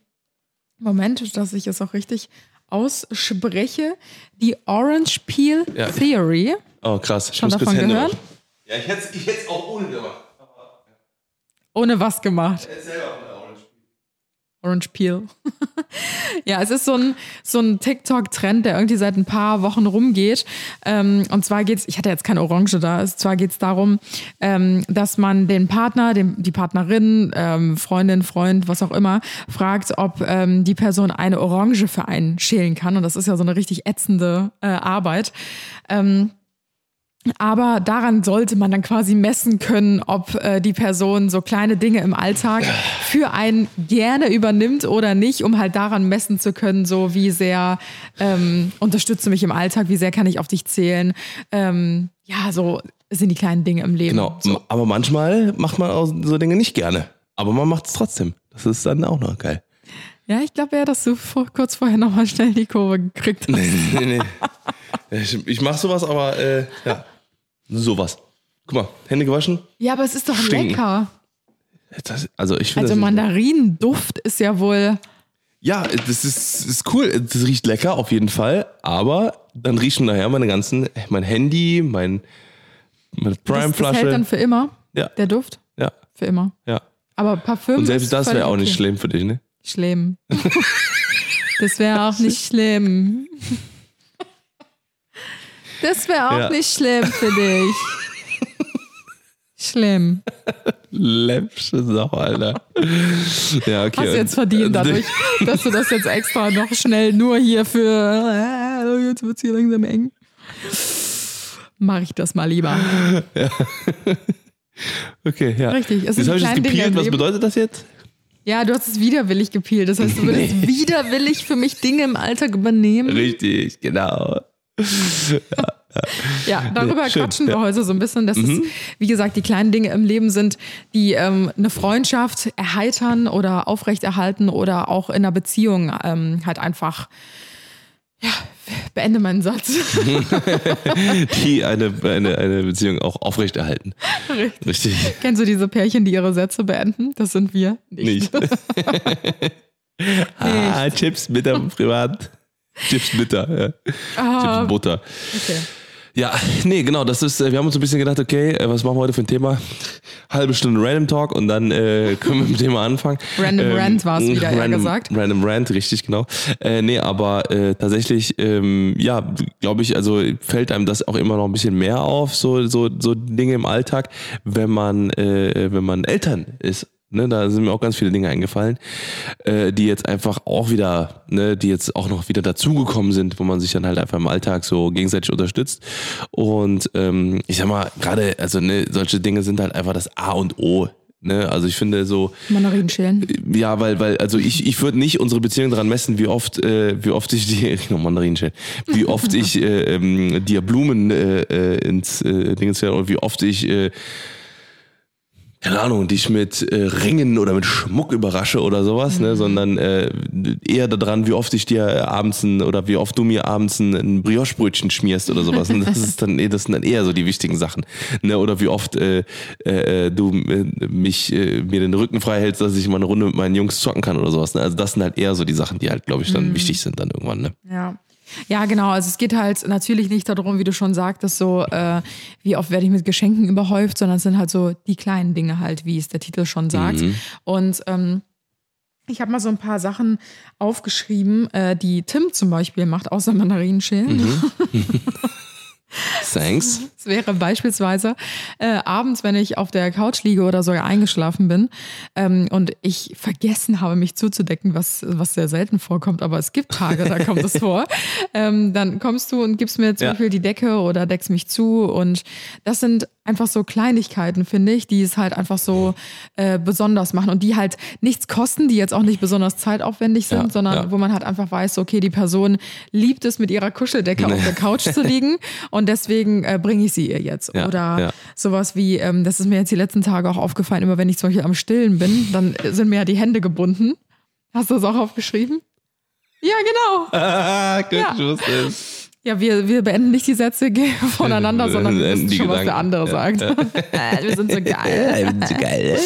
Moment, dass ich es auch richtig ausspreche, die Orange Peel Ja. Theory. Oh, krass. Schon davon gehört? waschen. Ja, ich hätte es auch ohne gemacht. Ohne was gemacht. Hätte selber Orange. Peel. ja, es ist so ein, so ein TikTok-Trend, der irgendwie seit ein paar Wochen rumgeht. Ähm, und zwar geht's, ich hatte jetzt keine Orange da, es, zwar geht's darum, ähm, dass man den Partner, den, die Partnerin, ähm, Freundin, Freund, was auch immer, fragt, ob ähm, die Person eine Orange für einen schälen kann. Und das ist ja so eine richtig ätzende äh, Arbeit. Aber daran sollte man dann quasi messen können, ob äh, die Person so kleine Dinge im Alltag für einen gerne übernimmt oder nicht, um halt daran messen zu können, so wie sehr ähm, unterstützt du mich im Alltag, wie sehr kann ich auf dich zählen. Ähm, ja, so sind die kleinen Dinge im Leben. Genau. So. Aber manchmal macht man auch so Dinge nicht gerne. Aber man macht es trotzdem. Das ist dann auch noch geil. Ja, ich glaube ja, dass du vor, kurz vorher nochmal schnell die Kurve gekriegt hast. nee, nee, nee. Ich, ich mach sowas, aber äh, ja. Sowas. Guck mal, Hände gewaschen. Ja, aber es ist doch Stinken. lecker. Das, also ich finde Also Mandarinenduft ist ja wohl. Ja, das ist, ist cool. Das riecht lecker auf jeden Fall. Aber dann riechen nachher meine ganzen, mein Handy, mein, meine Das, das hält Prime-Flasche. dann für immer, Ja, der Duft. ja, Für immer. ja. Aber Parfüm. Und selbst das wäre auch nicht okay. schlimm für dich, ne? Schlimm. das wäre auch nicht schlimm. Das wäre auch Ja. nicht schlimm für dich. Schlimm. Läppsche Sau, Alter. ja, okay. Hast du jetzt verdient dadurch, dass du das jetzt extra noch schnell nur hier für. Äh, jetzt wird's hier langsam eng. Mach ich das mal lieber. Okay, ja. Richtig, es Jetzt habe ich das gepielt. Was bedeutet das jetzt? Ja, du hast es widerwillig gepielt. Das heißt, du würdest widerwillig für mich Dinge im Alltag übernehmen. Richtig, genau. Ja, darüber Nee, schön, quatschen wir ja. Mhm. heute so ein bisschen, dass es, wie gesagt, die kleinen Dinge im Leben sind, die ähm, eine Freundschaft erheitern oder aufrechterhalten oder auch in einer Beziehung ähm, halt einfach, ja, beende meinen Satz. Die eine, eine, eine Beziehung auch aufrechterhalten. Richtig. Kennst du diese Pärchen, die ihre Sätze beenden? Das sind wir nicht. Nicht. ah, Chips mit am Privat. Chips Bitter, ja. Ah, Chips und Butter. okay. Ja, nee, genau, das ist, äh, wir haben uns ein bisschen gedacht, okay, äh, was machen wir heute für ein Thema? Halbe Stunde Random Talk und dann äh, können wir mit dem Thema anfangen. Random Rant war's wieder, eher random, gesagt. Random Rant, richtig, genau. Äh, nee, aber äh, tatsächlich, ähm, ja, glaube ich, also fällt einem das auch immer noch ein bisschen mehr auf, so, so, so Dinge im Alltag, wenn man, äh, wenn man Eltern ist. Ne, da sind mir auch ganz viele Dinge eingefallen, äh, die jetzt einfach auch wieder, ne, die jetzt auch noch wieder dazugekommen sind, wo man sich dann halt einfach im Alltag so gegenseitig unterstützt. Und ähm, ich sag mal, gerade, also ne, solche Dinge sind halt einfach das A und O. Ne? Also ich finde so, Mandarinen schälen. ja, weil, weil, also ich, ich würde nicht unsere Beziehung daran messen, wie oft, äh, wie oft ich die, noch Mandarinen schälen, wie oft ich äh, ähm, dir Blumen äh, äh, ins äh, Ding und wie oft ich äh, keine Ahnung, dich mit äh, Ringen oder mit Schmuck überrasche oder sowas, Mhm. ne, sondern äh, eher daran, wie oft ich dir abends ein, oder wie oft du mir abends ein, ein Brioche-Brötchen schmierst oder sowas. Und das ist dann, das sind dann eher so die wichtigen Sachen, ne, oder wie oft äh, äh, du äh, mich äh, mir den Rücken frei hältst, dass ich mal eine Runde mit meinen Jungs zocken kann oder sowas. Ne? Also das sind halt eher so die Sachen, die halt, glaube ich, Mhm. dann wichtig sind dann irgendwann. Ne? Ja. Ja, genau. Also es geht halt natürlich nicht darum, wie du schon sagtest, so äh, wie oft werde ich mit Geschenken überhäuft, sondern es sind halt so die kleinen Dinge halt, wie es der Titel schon sagt. Und ähm, ich habe mal so ein paar Sachen aufgeschrieben, äh, die Tim zum Beispiel macht, außer Mandarinenschälen. Thanks. Es wäre beispielsweise äh, abends, wenn ich auf der Couch liege oder sogar eingeschlafen bin ähm, und ich vergessen habe, mich zuzudecken, was, was sehr selten vorkommt, aber es gibt Tage, da kommt es vor. Ähm, dann kommst du und gibst mir zum Ja. Beispiel die Decke oder deckst mich zu und das sind einfach so Kleinigkeiten, finde ich, die es halt einfach so äh, besonders machen und die halt nichts kosten, die jetzt auch nicht besonders zeitaufwendig sind, Ja, sondern ja. wo man halt einfach weiß, okay, die Person liebt es, mit ihrer Kuscheldecke auf der Couch zu liegen und deswegen äh, bringe ich sie ihr jetzt. Ja, Oder sowas wie, ähm, das ist mir jetzt die letzten Tage auch aufgefallen, immer wenn ich zum Beispiel am Stillen bin, dann sind mir ja die Hände gebunden. Hast du das auch aufgeschrieben? Ja, genau. Ah, gut, Ja. ich wusste es. Ja, wir, wir beenden nicht die Sätze voneinander, sondern wir wissen schon, was der Gedanken. andere Ja, sagt. Äh, wir sind so geil. so geil.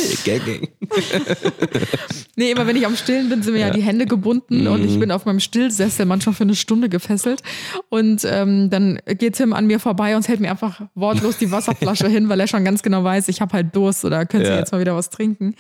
Nee, immer wenn ich am Stillen bin, sind mir ja, die Hände gebunden und Mhm. ich bin auf meinem Stillsessel manchmal für eine Stunde gefesselt. Und ähm, dann geht Tim an mir vorbei und hält mir einfach wortlos die Wasserflasche hin, weil er schon ganz genau weiß, ich habe halt Durst oder könnte Ja. jetzt mal wieder was trinken.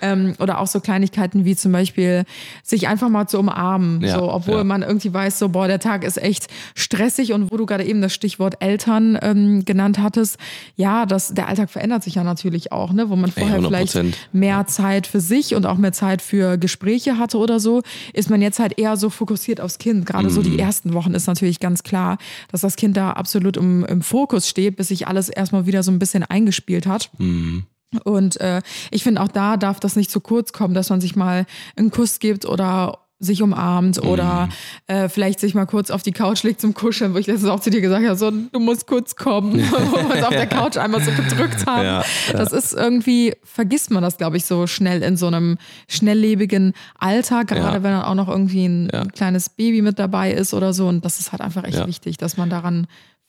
Ähm, oder auch so Kleinigkeiten wie zum Beispiel sich einfach mal zu umarmen. Ja, so, obwohl ja. man irgendwie weiß, so, boah, der Tag ist echt stressig und wo du gerade eben das Stichwort Eltern ähm, genannt hattest, ja, das, der Alltag verändert sich ja natürlich auch, ne? Wo man vorher 100%. vielleicht mehr Zeit für sich und auch mehr Zeit für Gespräche hatte oder so, ist man jetzt halt eher so fokussiert aufs Kind. Gerade so Mhm. die ersten Wochen ist natürlich ganz klar, dass das Kind da absolut im, im Fokus steht, bis sich alles erstmal wieder so ein bisschen eingespielt hat. Mhm. Und äh, ich finde auch da darf das nicht zu kurz kommen, dass man sich mal einen Kuss gibt oder sich umarmt oder Mhm. äh, vielleicht sich mal kurz auf die Couch legt zum Kuscheln, wo ich letztens auch zu dir gesagt habe, so, du musst kurz kommen, wo wir uns auf der Couch einmal so bedrückt haben. Ja, Das ist irgendwie, vergisst man das, glaube ich, so schnell in so einem schnelllebigen Alter, gerade Ja. wenn dann auch noch irgendwie ein, ein kleines Baby mit dabei ist oder so. Und das ist halt einfach echt wichtig, dass man daran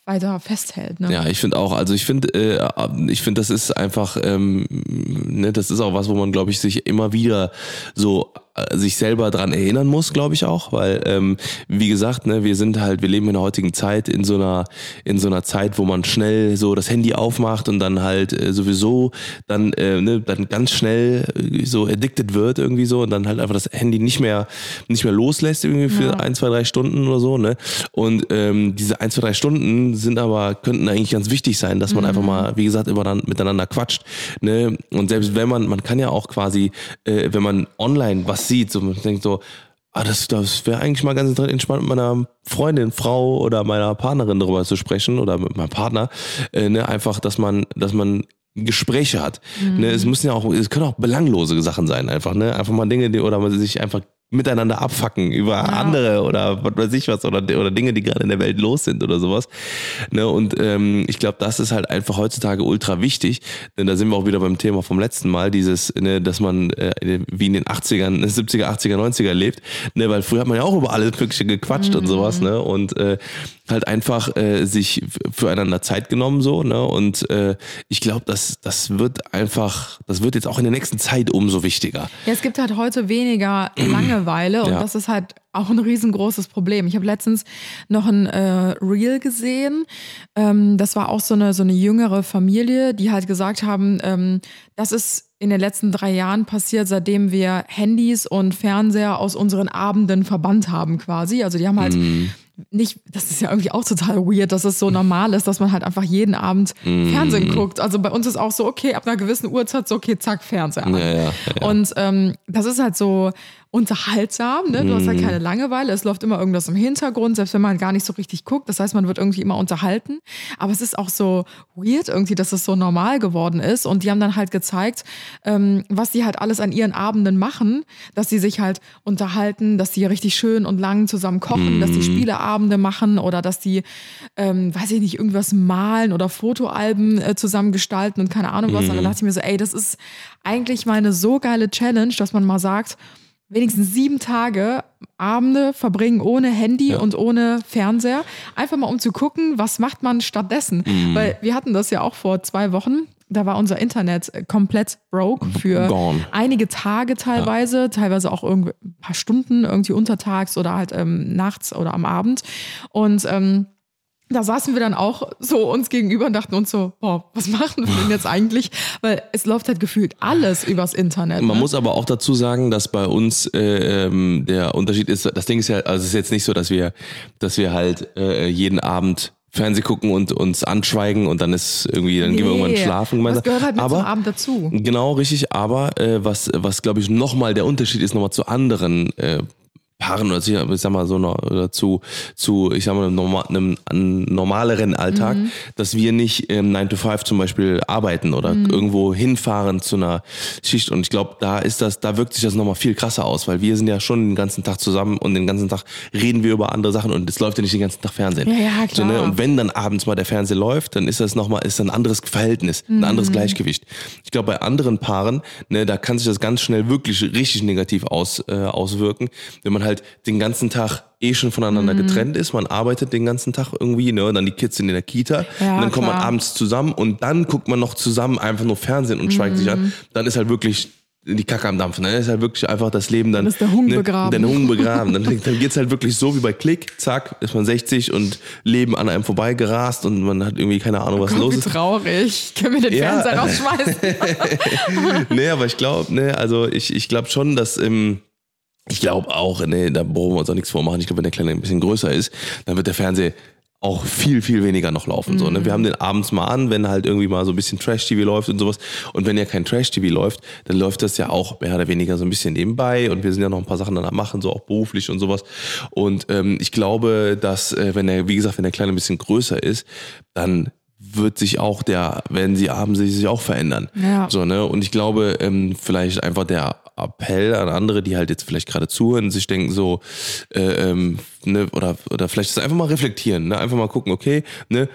weiter festhält. Ne? Ja, ich finde auch, also ich finde, äh, ich finde, das ist einfach, ähm, ne, das ist auch was, wo man, glaube ich, sich immer wieder so sich selber dran erinnern muss, glaube ich auch, weil ähm, wie gesagt, ne, wir sind halt, wir leben in der heutigen Zeit in so einer in so einer Zeit, wo man schnell so das Handy aufmacht und dann halt äh, sowieso dann äh, ne, dann ganz schnell äh, so addicted wird irgendwie so und dann halt einfach das Handy nicht mehr nicht mehr loslässt irgendwie für Ja. ein, zwei, drei Stunden oder so, ne? Und ähm, diese ein, zwei, drei Stunden sind aber, könnten eigentlich ganz wichtig sein, dass man einfach mal, wie gesagt, immer dann miteinander quatscht. Ne? Und selbst wenn man, man kann ja auch quasi, äh, wenn man online was sieht, so man denkt so, ah, das, das wäre eigentlich mal ganz entspannt mit meiner Freundin, Frau oder meiner Partnerin darüber zu sprechen oder mit meinem Partner. Äh, ne? Einfach, dass man, dass man Gespräche hat. Ne, es müssen ja auch, es können auch belanglose Sachen sein, einfach, ne? Einfach mal Dinge, die, oder man sich einfach miteinander abfacken über andere oder was weiß ich was oder, oder Dinge, die gerade in der Welt los sind oder sowas. Ne, und ähm, ich glaube, das ist halt einfach heutzutage ultra wichtig, denn da sind wir auch wieder beim Thema vom letzten Mal, dieses, ne, dass man äh, wie in den 80ern, 70er, 80er, 90er lebt, ne, weil früher hat man ja auch über alles Mögliche gequatscht und sowas, ne, und äh, halt einfach äh, sich füreinander Zeit genommen so, ne, und äh, ich glaube, das, das wird einfach, das wird jetzt auch in der nächsten Zeit umso wichtiger. Ja, es gibt halt heute weniger Langeweile und Ja. das ist halt auch ein riesengroßes Problem. Ich habe letztens noch ein äh, Reel gesehen. Ähm, das war auch so eine, so eine jüngere Familie, die halt gesagt haben, ähm, das ist in den letzten drei Jahren passiert, seitdem wir Handys und Fernseher aus unseren Abenden verbannt haben quasi. Also die haben halt nicht, das ist ja irgendwie auch total weird, dass es so normal ist, dass man halt einfach jeden Abend Fernsehen guckt. Also bei uns ist auch so, okay, ab einer gewissen Uhrzeit so, okay, zack, Fernseher. Ja, ja, ja. Und ähm, das ist halt so unterhaltsam. Ne? Du hast Mhm. halt keine Langeweile. Es läuft immer irgendwas im Hintergrund, selbst wenn man gar nicht so richtig guckt. Das heißt, man wird irgendwie immer unterhalten. Aber es ist auch so weird irgendwie, dass es so normal geworden ist. Und die haben dann halt gezeigt, ähm, was die halt alles an ihren Abenden machen, dass sie sich halt unterhalten, dass die richtig schön und lang zusammen kochen, dass die Spieleabende machen oder dass die, ähm, weiß ich nicht, irgendwas malen oder Fotoalben äh, zusammen gestalten und keine Ahnung was. Und dann dachte ich mir so, ey, das ist eigentlich mal eine so geile Challenge, dass man mal sagt, wenigstens sieben Tage Abende verbringen ohne Handy und ohne Fernseher. Einfach mal um zu gucken, was macht man stattdessen. Weil wir hatten das ja auch vor zwei Wochen. Da war unser Internet äh, komplett broke für Gone. einige Tage teilweise, teilweise auch irgendwie ein paar Stunden, irgendwie untertags oder halt ähm, nachts oder am Abend. Und ähm, da saßen wir dann auch so uns gegenüber und dachten uns so, boah, was machen wir denn jetzt eigentlich? Weil es läuft halt gefühlt alles übers Internet. Man ne? muss aber auch dazu sagen, dass bei uns äh, ähm, der Unterschied ist, das Ding ist ja, also es ist jetzt nicht so, dass wir, dass wir halt äh, jeden Abend Fernseh gucken und uns anschweigen und dann ist irgendwie, dann gehen wir irgendwann Nee, schlafen gemeinsam. Das gehört halt mit aber, zum Abend dazu. Genau, richtig. Aber äh, was, was glaube ich nochmal der Unterschied ist, nochmal zu anderen äh, Paaren oder ich sag mal so oder zu, zu, ich sag mal, einem, norma einem, einem normaleren Alltag, Mhm. dass wir nicht ähm, 9 to 5 zum Beispiel arbeiten oder Mhm. irgendwo hinfahren zu einer Schicht. Und ich glaube, da ist das, da wirkt sich das nochmal viel krasser aus, weil wir sind ja schon den ganzen Tag zusammen und den ganzen Tag reden wir über andere Sachen und es läuft ja nicht den ganzen Tag Fernsehen. Ja, ja, So, ne? klar. Und wenn dann abends mal der Fernseher läuft, dann ist das nochmal, ist ein anderes Verhältnis, ein Mhm. anderes Gleichgewicht. Ich glaube, bei anderen Paaren, ne, da kann sich das ganz schnell wirklich richtig negativ aus, äh, auswirken, wenn man halt den ganzen Tag eh schon voneinander Mhm. getrennt ist, man arbeitet den ganzen Tag irgendwie, ne, und dann die Kids sind in der Kita, Ja, und dann kommt man klar. abends zusammen und dann guckt man noch zusammen einfach nur Fernsehen und schweigt sich Mhm. an, dann ist halt wirklich die Kacke am Dampfen. Dann ist halt wirklich einfach das Leben dann. Dann ist der Hunger ne, begraben. Der Hunger begraben. Dann, dann geht's halt wirklich so wie bei Klick, zack, ist man 60 und Leben an einem vorbei gerast und man hat irgendwie keine Ahnung, was Gott, los wie ist. traurig. Können wir den Ja. Fernseher rausschmeißen? nee, aber ich glaube, ne, also ich, ich glaube schon, dass ähm, ich glaube auch, ne, da brauchen wir uns auch nichts vormachen. Ich glaube, wenn der Kleine ein bisschen größer ist, dann wird der Fernseher auch viel, viel weniger noch laufen. So, ne? Wir haben den abends mal an, wenn halt irgendwie mal so ein bisschen Trash-TV läuft und sowas. Und wenn ja kein Trash-TV läuft, dann läuft das ja auch mehr oder weniger so ein bisschen nebenbei. Und wir sind ja noch ein paar Sachen dann am machen, so auch beruflich und sowas. Und ähm, ich glaube, dass, äh, wenn er, wie gesagt, wenn der Kleine ein bisschen größer ist, dann wird sich auch der, werden sie abends sich auch verändern. Ja. So, ne? Und ich glaube, ähm, vielleicht einfach der Appell an andere, die halt jetzt vielleicht gerade zuhören, sich denken so, äh, ähm, ne, oder, oder vielleicht ist einfach mal reflektieren, ne? Einfach mal gucken, okay, ne,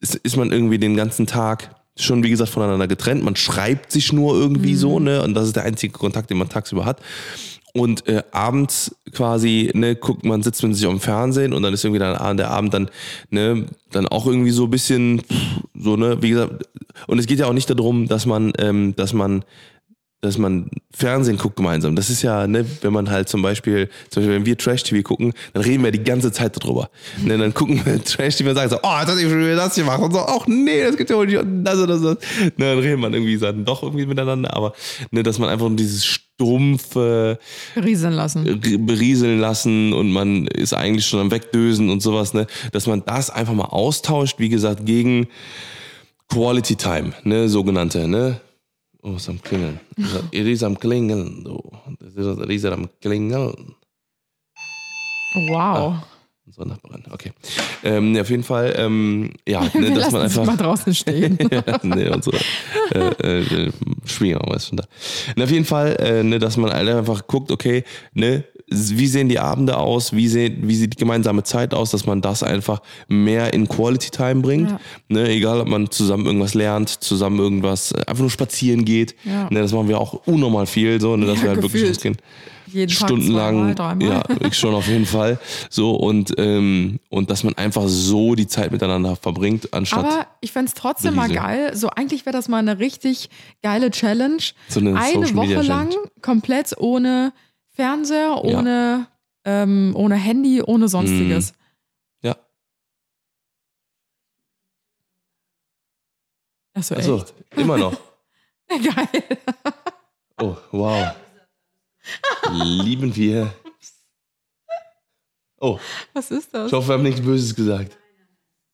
ist, ist man irgendwie den ganzen Tag schon, wie gesagt, voneinander getrennt, man schreibt sich nur irgendwie so, ne? Und das ist der einzige Kontakt, den man tagsüber hat. Und äh, abends quasi, ne, guckt man, sitzt man sich am Fernsehen und dann ist irgendwie dann der Abend dann, ne, dann auch irgendwie so ein bisschen, so, ne, wie gesagt, und es geht ja auch nicht darum, dass man, ähm, dass man dass man Fernsehen guckt gemeinsam. Das ist ja, ne, wenn man halt zum Beispiel, zum Beispiel, wenn wir Trash-TV gucken, dann reden wir die ganze Zeit darüber. Ne, dann gucken wir Trash-TV und sagen so, oh, jetzt hat ich schon wieder das gemacht und so, ach nee, das geht ja wohl nicht und das und das. das. Ne, dann redet man irgendwie dann doch irgendwie miteinander, aber ne, dass man einfach dieses stumpfe Rieseln lassen. berieseln lassen und man ist eigentlich schon am Wegdösen und sowas, ne, dass man das einfach mal austauscht, wie gesagt, gegen Quality Time, ne, sogenannte, ne. Oh, ist am Klingeln. Ist am Klingeln, du. Ist am Klingeln. Wow. Unsere Nachbarin, okay. Ähm, auf jeden Fall, ähm, ja, ne, dass man einfach. mal draußen stehen. ja, nee, unsere äh, äh, Schwiegermama ist schon da. Und auf jeden Fall, äh, ne, dass man einfach guckt, okay, ne, wie sehen die Abende aus, wie, sehen, wie sieht die gemeinsame Zeit aus, dass man das einfach mehr in Quality Time bringt. Ja. Ne, egal, ob man zusammen irgendwas lernt, zusammen irgendwas, äh, einfach nur spazieren geht. Ja. Ne, das machen wir auch unnormal viel, so, ne, dass Ja, wir halt wirklich rausgehen Jeden Tag stundenlang, zweimal, dreimal. ja, ich schon auf jeden Fall. So und ähm, und dass man einfach so die Zeit miteinander verbringt, anstatt Aber ich fände es trotzdem mal geil. So, eigentlich wäre das mal eine richtig geile Challenge. so eine, eine Woche lang komplett ohne Fernseher, ohne, ähm, ohne Handy, ohne sonstiges. Ja. Achso, Achso, echt? immer noch. Geil. Oh, wow. Lieben wir. Oh, Was ist das? ich hoffe, wir haben nichts Böses gesagt.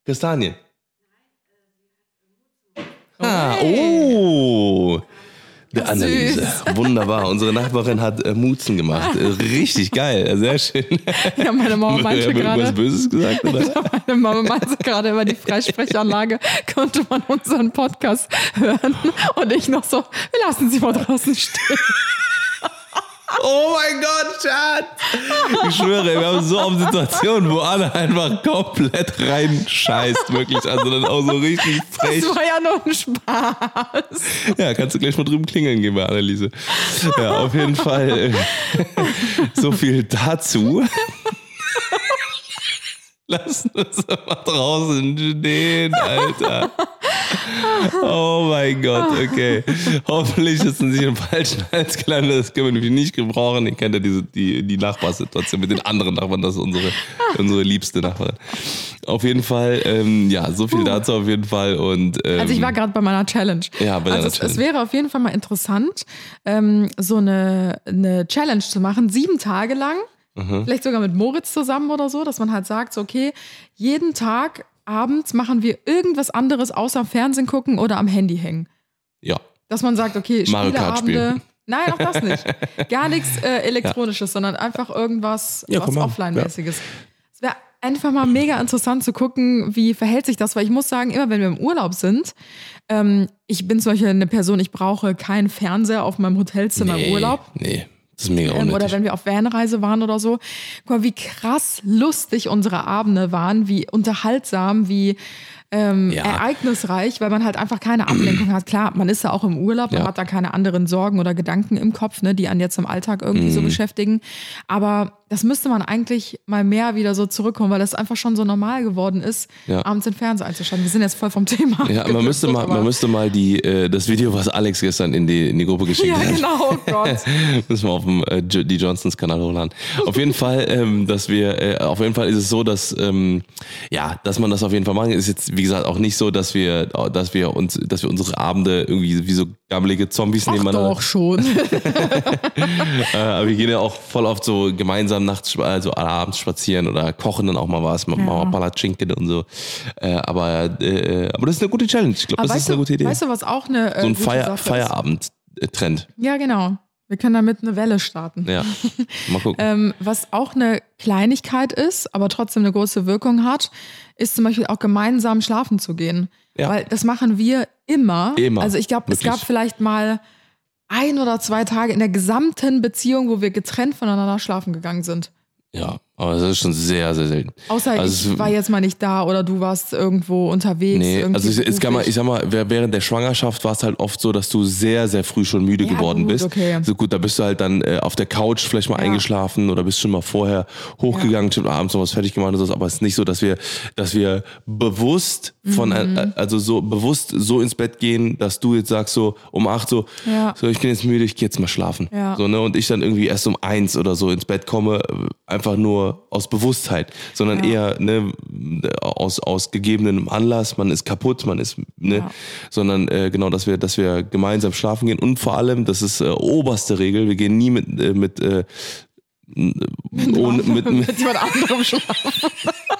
Kastanien. Ah, oh. Der Anneliese. Wunderbar. Unsere Nachbarin hat äh, Mutzen gemacht. Äh, richtig geil. Sehr schön. Ja, meine Mama meinte gerade. Böses gesagt, oder? Meine Mama meinte gerade über die Freisprechanlage konnte man unseren Podcast hören und ich noch so, wir lassen sie mal draußen stehen. Oh mein Gott, Schatz! Ich schwöre, wir haben so oft Situationen, wo Anne einfach komplett reinscheißt, wirklich. Also dann auch so richtig frech. Das war ja nur ein Spaß. Ja, kannst du gleich mal drüben klingeln gehen bei Anneliese. Ja, auf jeden Fall äh, so viel dazu. Lassen uns mal draußen stehen, Alter. Oh mein Gott, okay. Hoffentlich ist es nicht im falschen Hals gelandet. Das können wir nämlich nicht gebrauchen. Ihr kennt ja diese, die, die Nachbarsituation mit den anderen Nachbarn. Das ist unsere, unsere liebste Nachbarin. Auf jeden Fall, ähm, ja, so viel dazu auf jeden Fall. Und, ähm, Also ich war gerade bei meiner Challenge. Ja, bei also es, es Challenge. wäre auf jeden Fall mal interessant, ähm, so eine, eine Challenge zu machen, sieben Tage lang, Mhm. vielleicht sogar mit Moritz zusammen oder so, dass man halt sagt, so, okay, jeden Tag abends machen wir irgendwas anderes außer am Fernsehen gucken oder am Handy hängen. ja, Dass man sagt, okay, Spieleabende. Nein, auch das nicht. Gar nichts äh, Elektronisches, sondern einfach irgendwas Ja, was. Offline-mäßiges. Es wäre einfach mal mega interessant zu gucken, wie verhält sich das, weil ich muss sagen, immer wenn wir im Urlaub sind, ähm, ich bin zum Beispiel eine Person, ich brauche keinen Fernseher auf meinem Hotelzimmer im Urlaub. Nee, das ist mega Ähm, unnötig. oder wenn wir auf Vanreise waren oder so. Guck mal, wie krass lustig unsere Abende waren, wie unterhaltsam, wie ähm, Ja. ereignisreich, weil man halt einfach keine Ablenkung hat. Klar, man ist ja auch im Urlaub, man Ja. hat da keine anderen Sorgen oder Gedanken im Kopf, ne, die einen jetzt im Alltag irgendwie Mhm. so beschäftigen. Aber das müsste man eigentlich mal mehr wieder so zurückkommen, weil das einfach schon so normal geworden ist, Ja. abends den Fernseher einzuschalten. Wir sind jetzt voll vom Thema. Ja, man müsste mal, man müsste mal die, äh, das Video, was Alex gestern in die, in die Gruppe geschickt Ja, hat. genau, oh Gott. Müssen wir auf dem äh, die Johnsons Kanal hochladen. Auf jeden Fall, ähm, dass wir, äh, auf jeden Fall ist es so, dass ähm, ja, dass man das auf jeden Fall machen. Ist jetzt wie gesagt auch nicht so, dass wir, dass wir uns, dass wir unsere Abende irgendwie wie so gammelige Zombies Ach nebeneinander. doch schon. Äh, aber wir gehen ja auch voll oft so gemeinsam nachts, also abends spazieren oder kochen dann auch mal was, machen Ja. mal Palatschinken und so. Äh, aber, äh, aber das ist eine gute Challenge. Ich glaube, das ist weißt, eine du, gute Idee. weißt du, was auch eine äh, so ein Feier? Feierabend-Trend. Ja, genau. Wir können damit eine Welle starten. Ja. Mal gucken. Ähm, was auch eine Kleinigkeit ist, aber trotzdem eine große Wirkung hat, ist zum Beispiel auch gemeinsam schlafen zu gehen. Ja. Weil das machen wir immer. Immer. Also ich glaube, es gab vielleicht mal ein oder zwei Tage in der gesamten Beziehung, wo wir getrennt voneinander schlafen gegangen sind. ja, aber das ist schon sehr, sehr selten. Außer Also ich es- war jetzt mal nicht da oder du warst irgendwo unterwegs. Nee, also ich, ich, kann beruflich. ich sag mal, während der Schwangerschaft war es halt oft so, dass du sehr, sehr früh schon müde Ja, geworden gut, bist. okay. So gut, da bist du halt dann äh, auf der Couch vielleicht mal Ja. eingeschlafen oder bist schon mal vorher hochgegangen, schon abends noch was fertig gemacht oder so. Aber es ist nicht so, dass wir, dass wir bewusst von, Mhm. äh, also so bewusst so ins Bett gehen, dass du jetzt sagst so um acht so, Ja. so ich bin jetzt müde, ich gehe jetzt mal schlafen. Ja. So, ne? Und ich dann irgendwie erst um eins oder so ins Bett komme, äh, einfach nur aus Bewusstheit, sondern Ja. eher ne, aus, aus gegebenem Anlass, man ist kaputt, man ist, ne, Ja. sondern äh, genau, dass wir, dass wir gemeinsam schlafen gehen und vor allem, das ist äh, oberste Regel, wir gehen nie mit, äh, mit, äh, ohne, mit, mit, mit jemand anderem schlafen.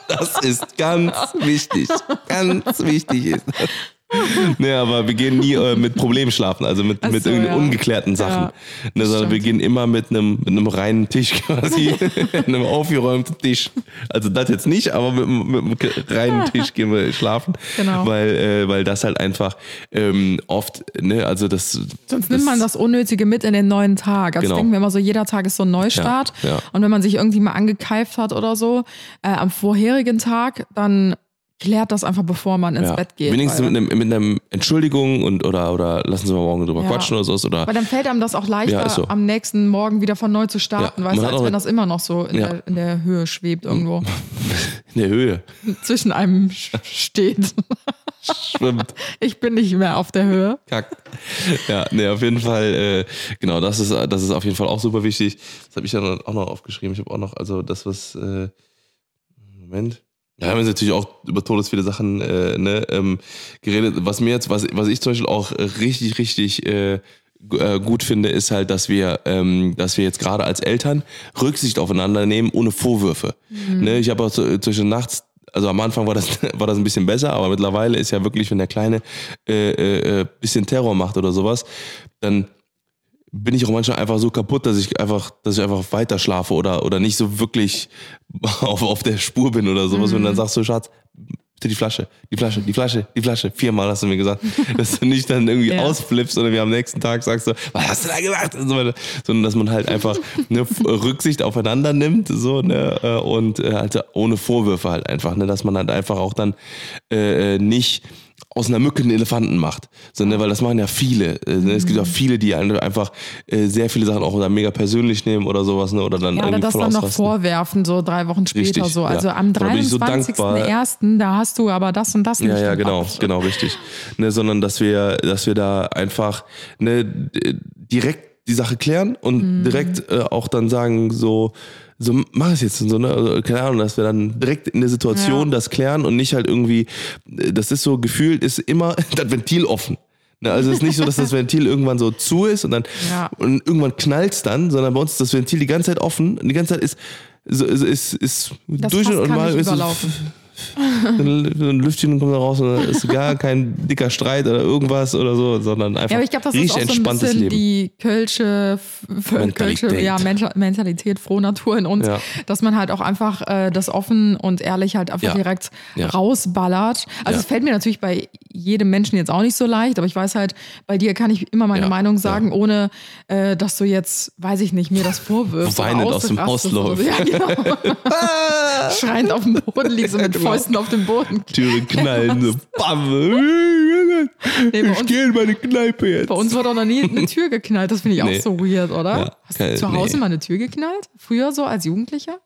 das ist ganz wichtig. Ganz wichtig ist das. Nee, aber wir gehen nie äh, mit Problemen schlafen, also mit, Ach mit so, ja. ungeklärten Sachen. Ja, ne, sondern wir gehen immer mit einem, mit einem reinen Tisch quasi, einem aufgeräumten Tisch. Also das jetzt nicht, aber mit, einem- mit einem reinen Tisch gehen wir schlafen. Genau. Weil, äh, weil das halt einfach ähm, oft, ne, also das. Sonst nimmt man das Unnötige mit in den neuen Tag. Also Genau. denken wir immer so, jeder Tag ist so ein Neustart. Ja, ja. Und wenn man sich irgendwie mal angekeift hat oder so äh, am vorherigen Tag, dann klärt das einfach, bevor man ins Ja. Bett geht. Wenigstens mit einem, mit einem Entschuldigung und oder oder lassen Sie mal morgen drüber Ja. quatschen oder so oder weil dann fällt einem das auch leichter, Ja, so. am nächsten Morgen wieder von neu zu starten, weißt du, als wenn das immer noch so in, der, in der Höhe schwebt irgendwo. in der Höhe zwischen einem steht. schwimmt. Ich bin nicht mehr auf der Höhe. Kack. Ja, nee, auf jeden Fall, äh, genau, das ist, das ist auf jeden Fall auch super wichtig. Das habe ich ja auch noch aufgeschrieben. Ich habe auch noch, also das, was, äh, Moment. Wir haben jetzt natürlich auch über Todes viele Sachen äh, ne, ähm, geredet. Was mir jetzt, was, was ich zum Beispiel auch richtig, richtig äh, äh, gut finde, ist halt, dass wir, ähm, dass wir jetzt gerade als Eltern Rücksicht aufeinander nehmen, ohne Vorwürfe. Ne, ich habe auch so, äh, zwischen nachts also am Anfang war das, war das ein bisschen besser, aber mittlerweile ist ja wirklich, wenn der Kleine äh, äh, äh, bisschen Terror macht oder sowas, dann bin ich auch manchmal einfach so kaputt, dass ich einfach, dass ich einfach weiter schlafe oder, oder nicht so wirklich auf, auf der Spur bin oder sowas. Mhm. Und dann sagst du, Schatz, bitte die Flasche, die Flasche, die Flasche, die Flasche. Viermal hast du mir gesagt, dass du nicht dann irgendwie Ja. ausflippst oder mir am nächsten Tag sagst du, was hast du da gemacht? Und so weiter. Sondern dass man halt einfach eine Rücksicht aufeinander nimmt, so, ne, äh, und äh, halt ohne Vorwürfe halt einfach, ne, dass man halt einfach auch dann äh, äh, nicht aus einer Mücke einen Elefanten macht. So, ne, weil das machen ja viele. Äh, ne, Es gibt Mhm. auch viele, die einfach äh, sehr viele Sachen auch dann mega persönlich nehmen oder sowas, ne? Oder dann Ja, oder irgendwie das voll dann noch vorwerfen, so drei Wochen später Richtig, so. Also ja. am Da bin ich so dankbar. 23.01., da hast du aber das und das nicht. Ja, ja, genau, Kopf. genau, richtig. Ne, sondern dass wir, dass wir da einfach ne, direkt die Sache klären und Mhm. direkt äh, auch dann sagen, so, so mach es jetzt so, ne? Also, keine Ahnung, dass wir dann direkt in der Situation Ja. das klären und nicht halt irgendwie, das ist so gefühlt, ist immer das Ventil offen. Ne, also es ist nicht so, dass das Ventil irgendwann so zu ist und dann Ja. und irgendwann knallt's dann, sondern bei uns ist das Ventil die ganze Zeit offen und die ganze Zeit ist so, ist, ist, ist Das durch und mal ist überlaufen. Ein Lüftchen kommt da raus und dann ist gar kein dicker Streit oder irgendwas oder so, sondern einfach Ja, aber ich glaube, das ist auch so ein entspanntes Leben. die Kölsche, Mentalität. Kölsche ja, Mentalität, frohe Natur in uns, Ja. dass man halt auch einfach äh, das offen und ehrlich halt einfach Ja. direkt rausballert. Also es fällt mir natürlich bei jedem Menschen jetzt auch nicht so leicht, aber ich weiß halt, bei dir kann ich immer meine. Meinung sagen, ohne äh, dass du jetzt, weiß ich nicht, mir das vorwirfst. Weinend aus dem Haus oder so. Ja, genau. Schreiend auf dem Boden liegst und mit Genau. Fäusten auf dem Boden. Türen knallen, so bam. Nee, bei Ich gehe in meine Kneipe jetzt. Bei uns wurde auch noch nie eine Tür geknallt. Das finde ich auch Nee. so weird, oder? Ja, Hast du zu Hause nee. mal eine Tür geknallt? Früher so als Jugendlicher?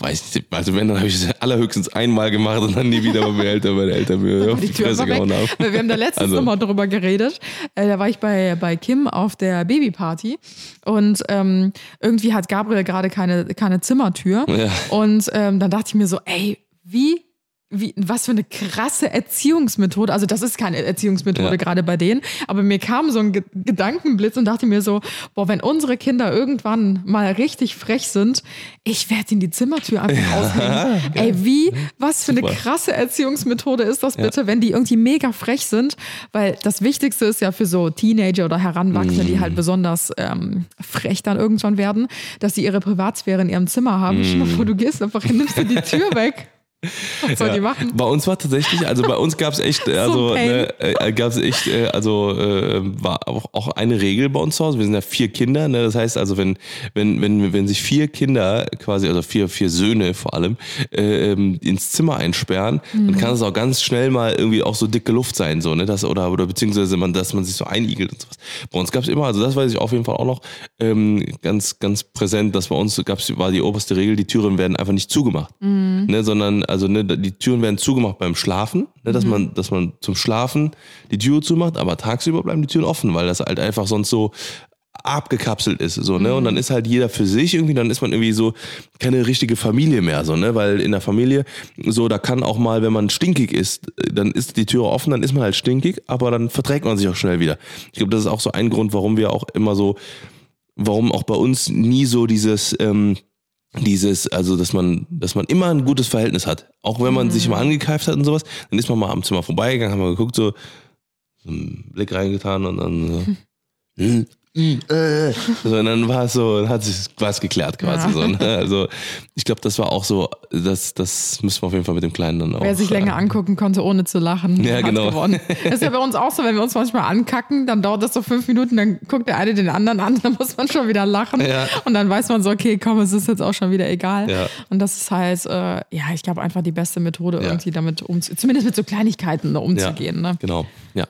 Weiß nicht, also wenn, dann habe ich es allerhöchstens einmal gemacht und dann nie wieder, weil meine Eltern, meine Eltern mir auf Die die Tür Fresse gehauen haben. Weil Wir haben da letztens Also- nochmal drüber geredet. Äh, da war ich bei, bei Kim auf der Babyparty und ähm, irgendwie hat Gabriel gerade keine, keine Zimmertür. Ja. Und ähm, dann dachte ich mir so, ey, wie, wie, was für eine krasse Erziehungsmethode. Also das ist keine Erziehungsmethode Ja. gerade bei denen, aber mir kam so ein Ge Gedankenblitz und dachte mir so, boah, wenn unsere Kinder irgendwann mal richtig frech sind, ich werde ihnen die Zimmertür einfach aushängen. Ey, wie, was für eine Super. krasse Erziehungsmethode ist das bitte, wenn die irgendwie mega frech sind? Weil das Wichtigste ist ja für so Teenager oder Heranwachsende, die Mm. halt besonders ähm, frech dann irgendwann werden, dass sie ihre Privatsphäre in ihrem Zimmer haben. Stell dir mal vor, du gehst einfach hin, nimmst dir die Tür weg. Was soll die machen? Bei uns war tatsächlich, also bei uns gab es echt, äh, also Pain. ne, äh, gab es echt, äh, also äh, war auch, auch eine Regel bei uns zu Hause. Wir sind ja vier Kinder, ne? Das heißt also, wenn wenn wenn wenn sich vier Kinder quasi, also vier vier Söhne vor allem äh, ähm, ins Zimmer einsperren, dann kann es auch ganz schnell mal irgendwie auch so dicke Luft sein, so ne, das oder oder beziehungsweise man, dass man sich so einigelt und sowas. Bei uns gab es immer, also das weiß ich auf jeden Fall auch noch ähm, ganz ganz präsent, dass bei uns gab's war die oberste Regel, die Türen werden einfach nicht zugemacht, ne, sondern also ne, die Türen werden zugemacht beim Schlafen, ne, dass man dass man zum Schlafen die Tür zumacht, aber tagsüber bleiben die Türen offen, weil das halt einfach sonst so abgekapselt ist, so, ne? Und dann ist halt jeder für sich irgendwie, dann ist man irgendwie so keine richtige Familie mehr, so, ne? Weil in der Familie, so, da kann auch mal, wenn man stinkig ist, dann ist die Tür offen, dann ist man halt stinkig, aber dann verträgt man sich auch schnell wieder. Ich glaube, das ist auch so ein Grund, warum wir auch immer so, warum auch bei uns nie so dieses, ähm, dieses, also dass man, dass man immer ein gutes Verhältnis hat. Auch wenn man sich mal angekeift hat und sowas, dann ist man mal am Zimmer vorbeigegangen, haben wir geguckt, so, so einen Blick reingetan und dann so, hm, äh. so und dann war es so, hat sich was geklärt quasi Ja. so. Ne? Also ich glaube, das war auch so, das, das müssen wir auf jeden Fall mit dem Kleinen dann auch. Wer sich länger äh, angucken konnte, ohne zu lachen, Ja, hat genau. gewonnen. Das ist ja bei uns auch so, wenn wir uns manchmal ankacken, dann dauert das so fünf Minuten, dann guckt der eine den anderen an, dann muss man schon wieder lachen. Ja. Und dann weiß man so, okay, komm, es ist jetzt auch schon wieder egal. Ja. Und das ist halt, äh, ja, ich glaube einfach die beste Methode, irgendwie damit umzugehen, zumindest mit so Kleinigkeiten ne, umzugehen. Ne? Genau, ja.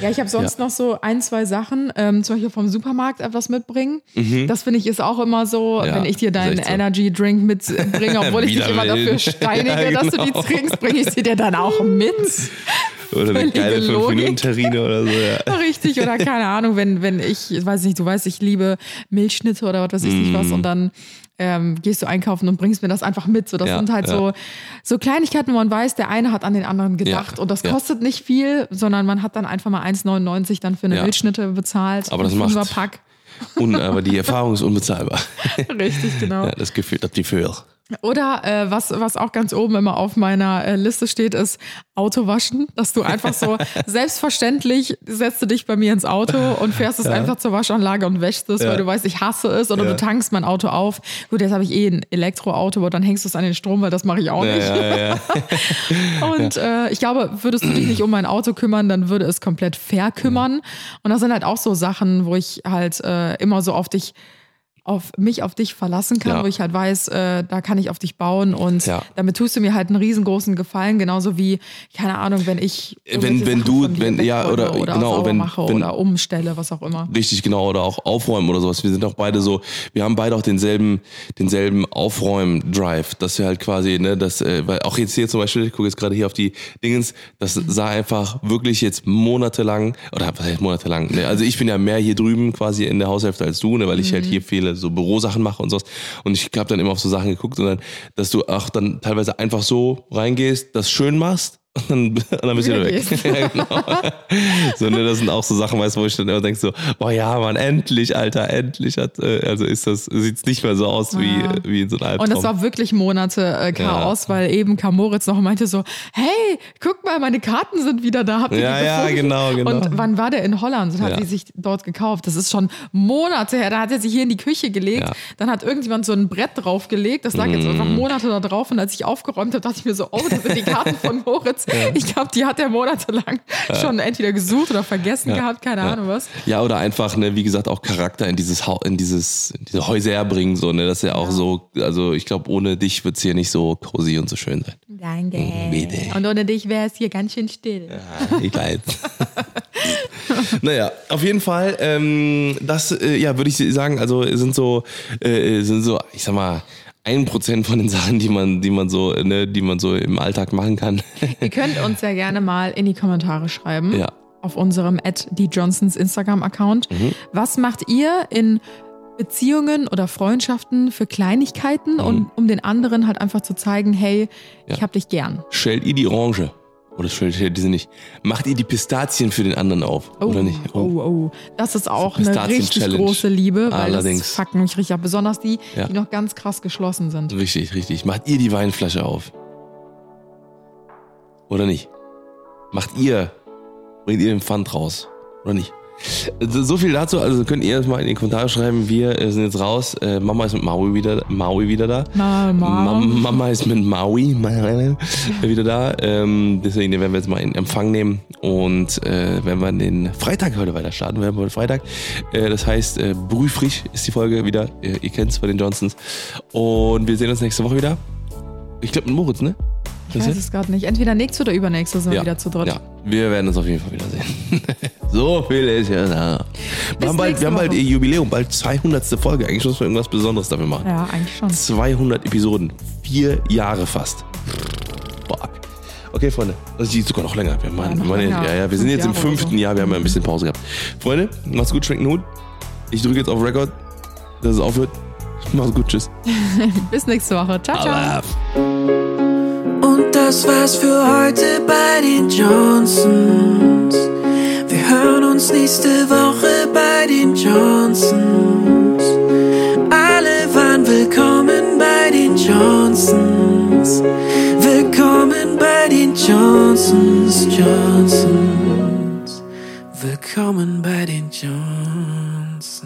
Ja, ich habe sonst noch so ein, zwei Sachen, ähm, zum Beispiel vom Supermarkt etwas mitbringen. Das finde ich ist auch immer so, Mhm. Ja, wenn ich dir deinen so. Energy Drink mitbringe, obwohl ich dich immer dafür steinige, Ja, dass du die genau. trinkst, bringe ich sie dir dann auch mit. Oder eine geile Logik. 5-Minuten-Terrine oder so, ja. Richtig, oder keine Ahnung, wenn, wenn ich, ich weiß nicht, du weißt, ich liebe Milchschnitte oder was weiß ich nicht Mm. was und dann ähm, gehst du einkaufen und bringst mir das einfach mit. So, das Ja, sind halt ja. so, so Kleinigkeiten, wo man weiß, der eine hat an den anderen gedacht Ja, und das kostet nicht viel, sondern man hat dann einfach mal 1,99 dann für eine. Milchschnitte bezahlt. Aber das macht- Fünferpack. Und, aber die Erfahrung ist unbezahlbar. Richtig, genau. Das Gefühl, das Gefühl. Oder äh, was, was auch ganz oben immer auf meiner äh, Liste steht, ist Autowaschen. Dass du einfach so selbstverständlich setzt du dich bei mir ins Auto und fährst es einfach zur Waschanlage und wäschst es, Ja. weil du weißt, ich hasse es. Oder Ja. du tankst mein Auto auf. Gut, jetzt habe ich eh ein Elektroauto, aber dann hängst du es an den Strom, weil das mache ich auch Ja, nicht. ja, ja. Und äh, ich glaube, würdest du dich nicht um mein Auto kümmern, dann würde es komplett verkümmern. Und das sind halt auch so Sachen, wo ich halt äh, immer so auf dich, auf mich auf dich verlassen kann, Ja. wo ich halt weiß, äh, da kann ich auf dich bauen und Ja. damit tust du mir halt einen riesengroßen Gefallen, genauso wie, keine Ahnung, wenn ich Wenn- irgendwelche wenn Sachen du- wenn- ja, oder- oder genau, wenn- mache wenn- oder umstelle, was auch immer. Richtig, genau, oder auch aufräumen oder sowas. Wir sind auch beide so, wir haben beide auch denselben, denselben Aufräumen-Drive, dass wir halt quasi, ne, das, äh, weil auch jetzt hier zum Beispiel, ich gucke jetzt gerade hier auf die Dingens, das sah einfach wirklich jetzt monatelang, oder was heißt monatelang, ne, also ich bin ja mehr hier drüben quasi in der Haushälfte als du, ne, weil ich halt hier viele so Bürosachen mache und sowas. Und ich habe dann immer auf so Sachen geguckt und dann, dass du auch dann teilweise einfach so reingehst, das schön machst und dann, und dann bist du wieder weg. Ja, genau. So, ne, das sind auch so Sachen, weißt wo ich dann immer denke so, boah ja, Mann, endlich, Alter, endlich hat, äh, also ist das, sieht's nicht mehr so aus wie, Ja. wie in so einem Albtraum. Und das war wirklich Monate äh, Chaos, weil eben kam Moritz noch und meinte so, hey, guck mal, meine Karten sind wieder da. Habt ihr Ja, die ja, gefunden? genau, genau. Und wann war der in Holland und hat Ja. die sich dort gekauft? Das ist schon Monate her. Da hat er sich hier in die Küche gelegt. Ja. Dann hat irgendjemand so ein Brett draufgelegt. Das lag jetzt einfach Monate da drauf. Und als ich aufgeräumt habe, dachte ich mir so, oh, das sind die Karten von Moritz. Ich glaube, die hat er monatelang schon entweder gesucht oder vergessen gehabt, keine Ahnung was. Ja, oder einfach, ne, wie gesagt, auch Charakter in dieses in dieses, in diese Häuser bringen, so, ne, das ist ja auch so, also ich glaube, ohne dich wird's hier nicht so cozy und so schön sein. Danke. Bitte. Und ohne dich wäre es hier ganz schön still. Ich weiß. naja, auf jeden Fall, ähm, das, äh, ja, würde ich sagen, also sind so, äh, sind so, ich sag mal, ein Prozent von den Sachen, die man, die man so, ne, die man so im Alltag machen kann. Ihr könnt uns ja gerne mal in die Kommentare schreiben. Ja. Auf unserem at die Johnsons Instagram-Account. Mhm. Was macht ihr in Beziehungen oder Freundschaften für Kleinigkeiten Mhm. und um den anderen halt einfach zu zeigen, hey, ich Ja. hab dich gern. Stellt ihr die Orange? Oder stellt ihr diese nicht? Macht ihr die Pistazien für den anderen auf? oder nicht? Oh, oh. Das ist auch eine richtig Pistazien-Challenge. große Liebe, weil Allerdings. das fuckt mich richtig ab. Besonders die, Ja. die noch ganz krass geschlossen sind. Richtig, richtig. Macht ihr die Weinflasche auf? Oder nicht? Macht ihr, bringt ihr den Pfand raus? Oder nicht? So viel dazu, also könnt ihr das mal in die Kommentare schreiben. Wir äh, sind jetzt raus. Äh, Mama ist mit Maui wieder, Maui wieder da. Mama. Mam- Mama ist mit Maui wieder da. Ähm, deswegen den werden wir jetzt mal in Empfang nehmen und äh, werden wir den Freitag heute weiter starten. Wir haben heute Freitag. Äh, das heißt, äh, brühfrisch ist die Folge wieder. Ihr, ihr kennt es bei den Johnsons. Und wir sehen uns nächste Woche wieder. Ich glaube mit Moritz, ne? Ich weiß es gerade nicht. Entweder nächste oder übernächste sind wir ja. wieder zu dritt. Ja, wir werden uns auf jeden Fall wiedersehen. so viel ist ja da. Wir haben bald, wir haben bald Woche. ihr Jubiläum, bald 200. Folge. Eigentlich müssen wir irgendwas Besonderes dafür machen. Ja, eigentlich schon. 200 Episoden. Vier Jahre fast. Boah. Okay, Freunde. Das ist sogar noch länger. Wir, meinen, noch meine, länger. ja, ja, wir sind jetzt im Jahre fünften so. Jahr. Wir haben ja ein bisschen Pause gehabt. Freunde, macht's gut, schwenkt den Hut. Ich drücke jetzt auf Record, dass es aufhört. Macht's gut, tschüss. Bis nächste Woche. Ciao, ciao das war's für heute bei den Johnsons. Wir hören uns nächste Woche bei den Johnsons. Alle waren willkommen bei den Johnsons. Willkommen bei den Johnsons, Johnsons. Willkommen bei den Johnsons.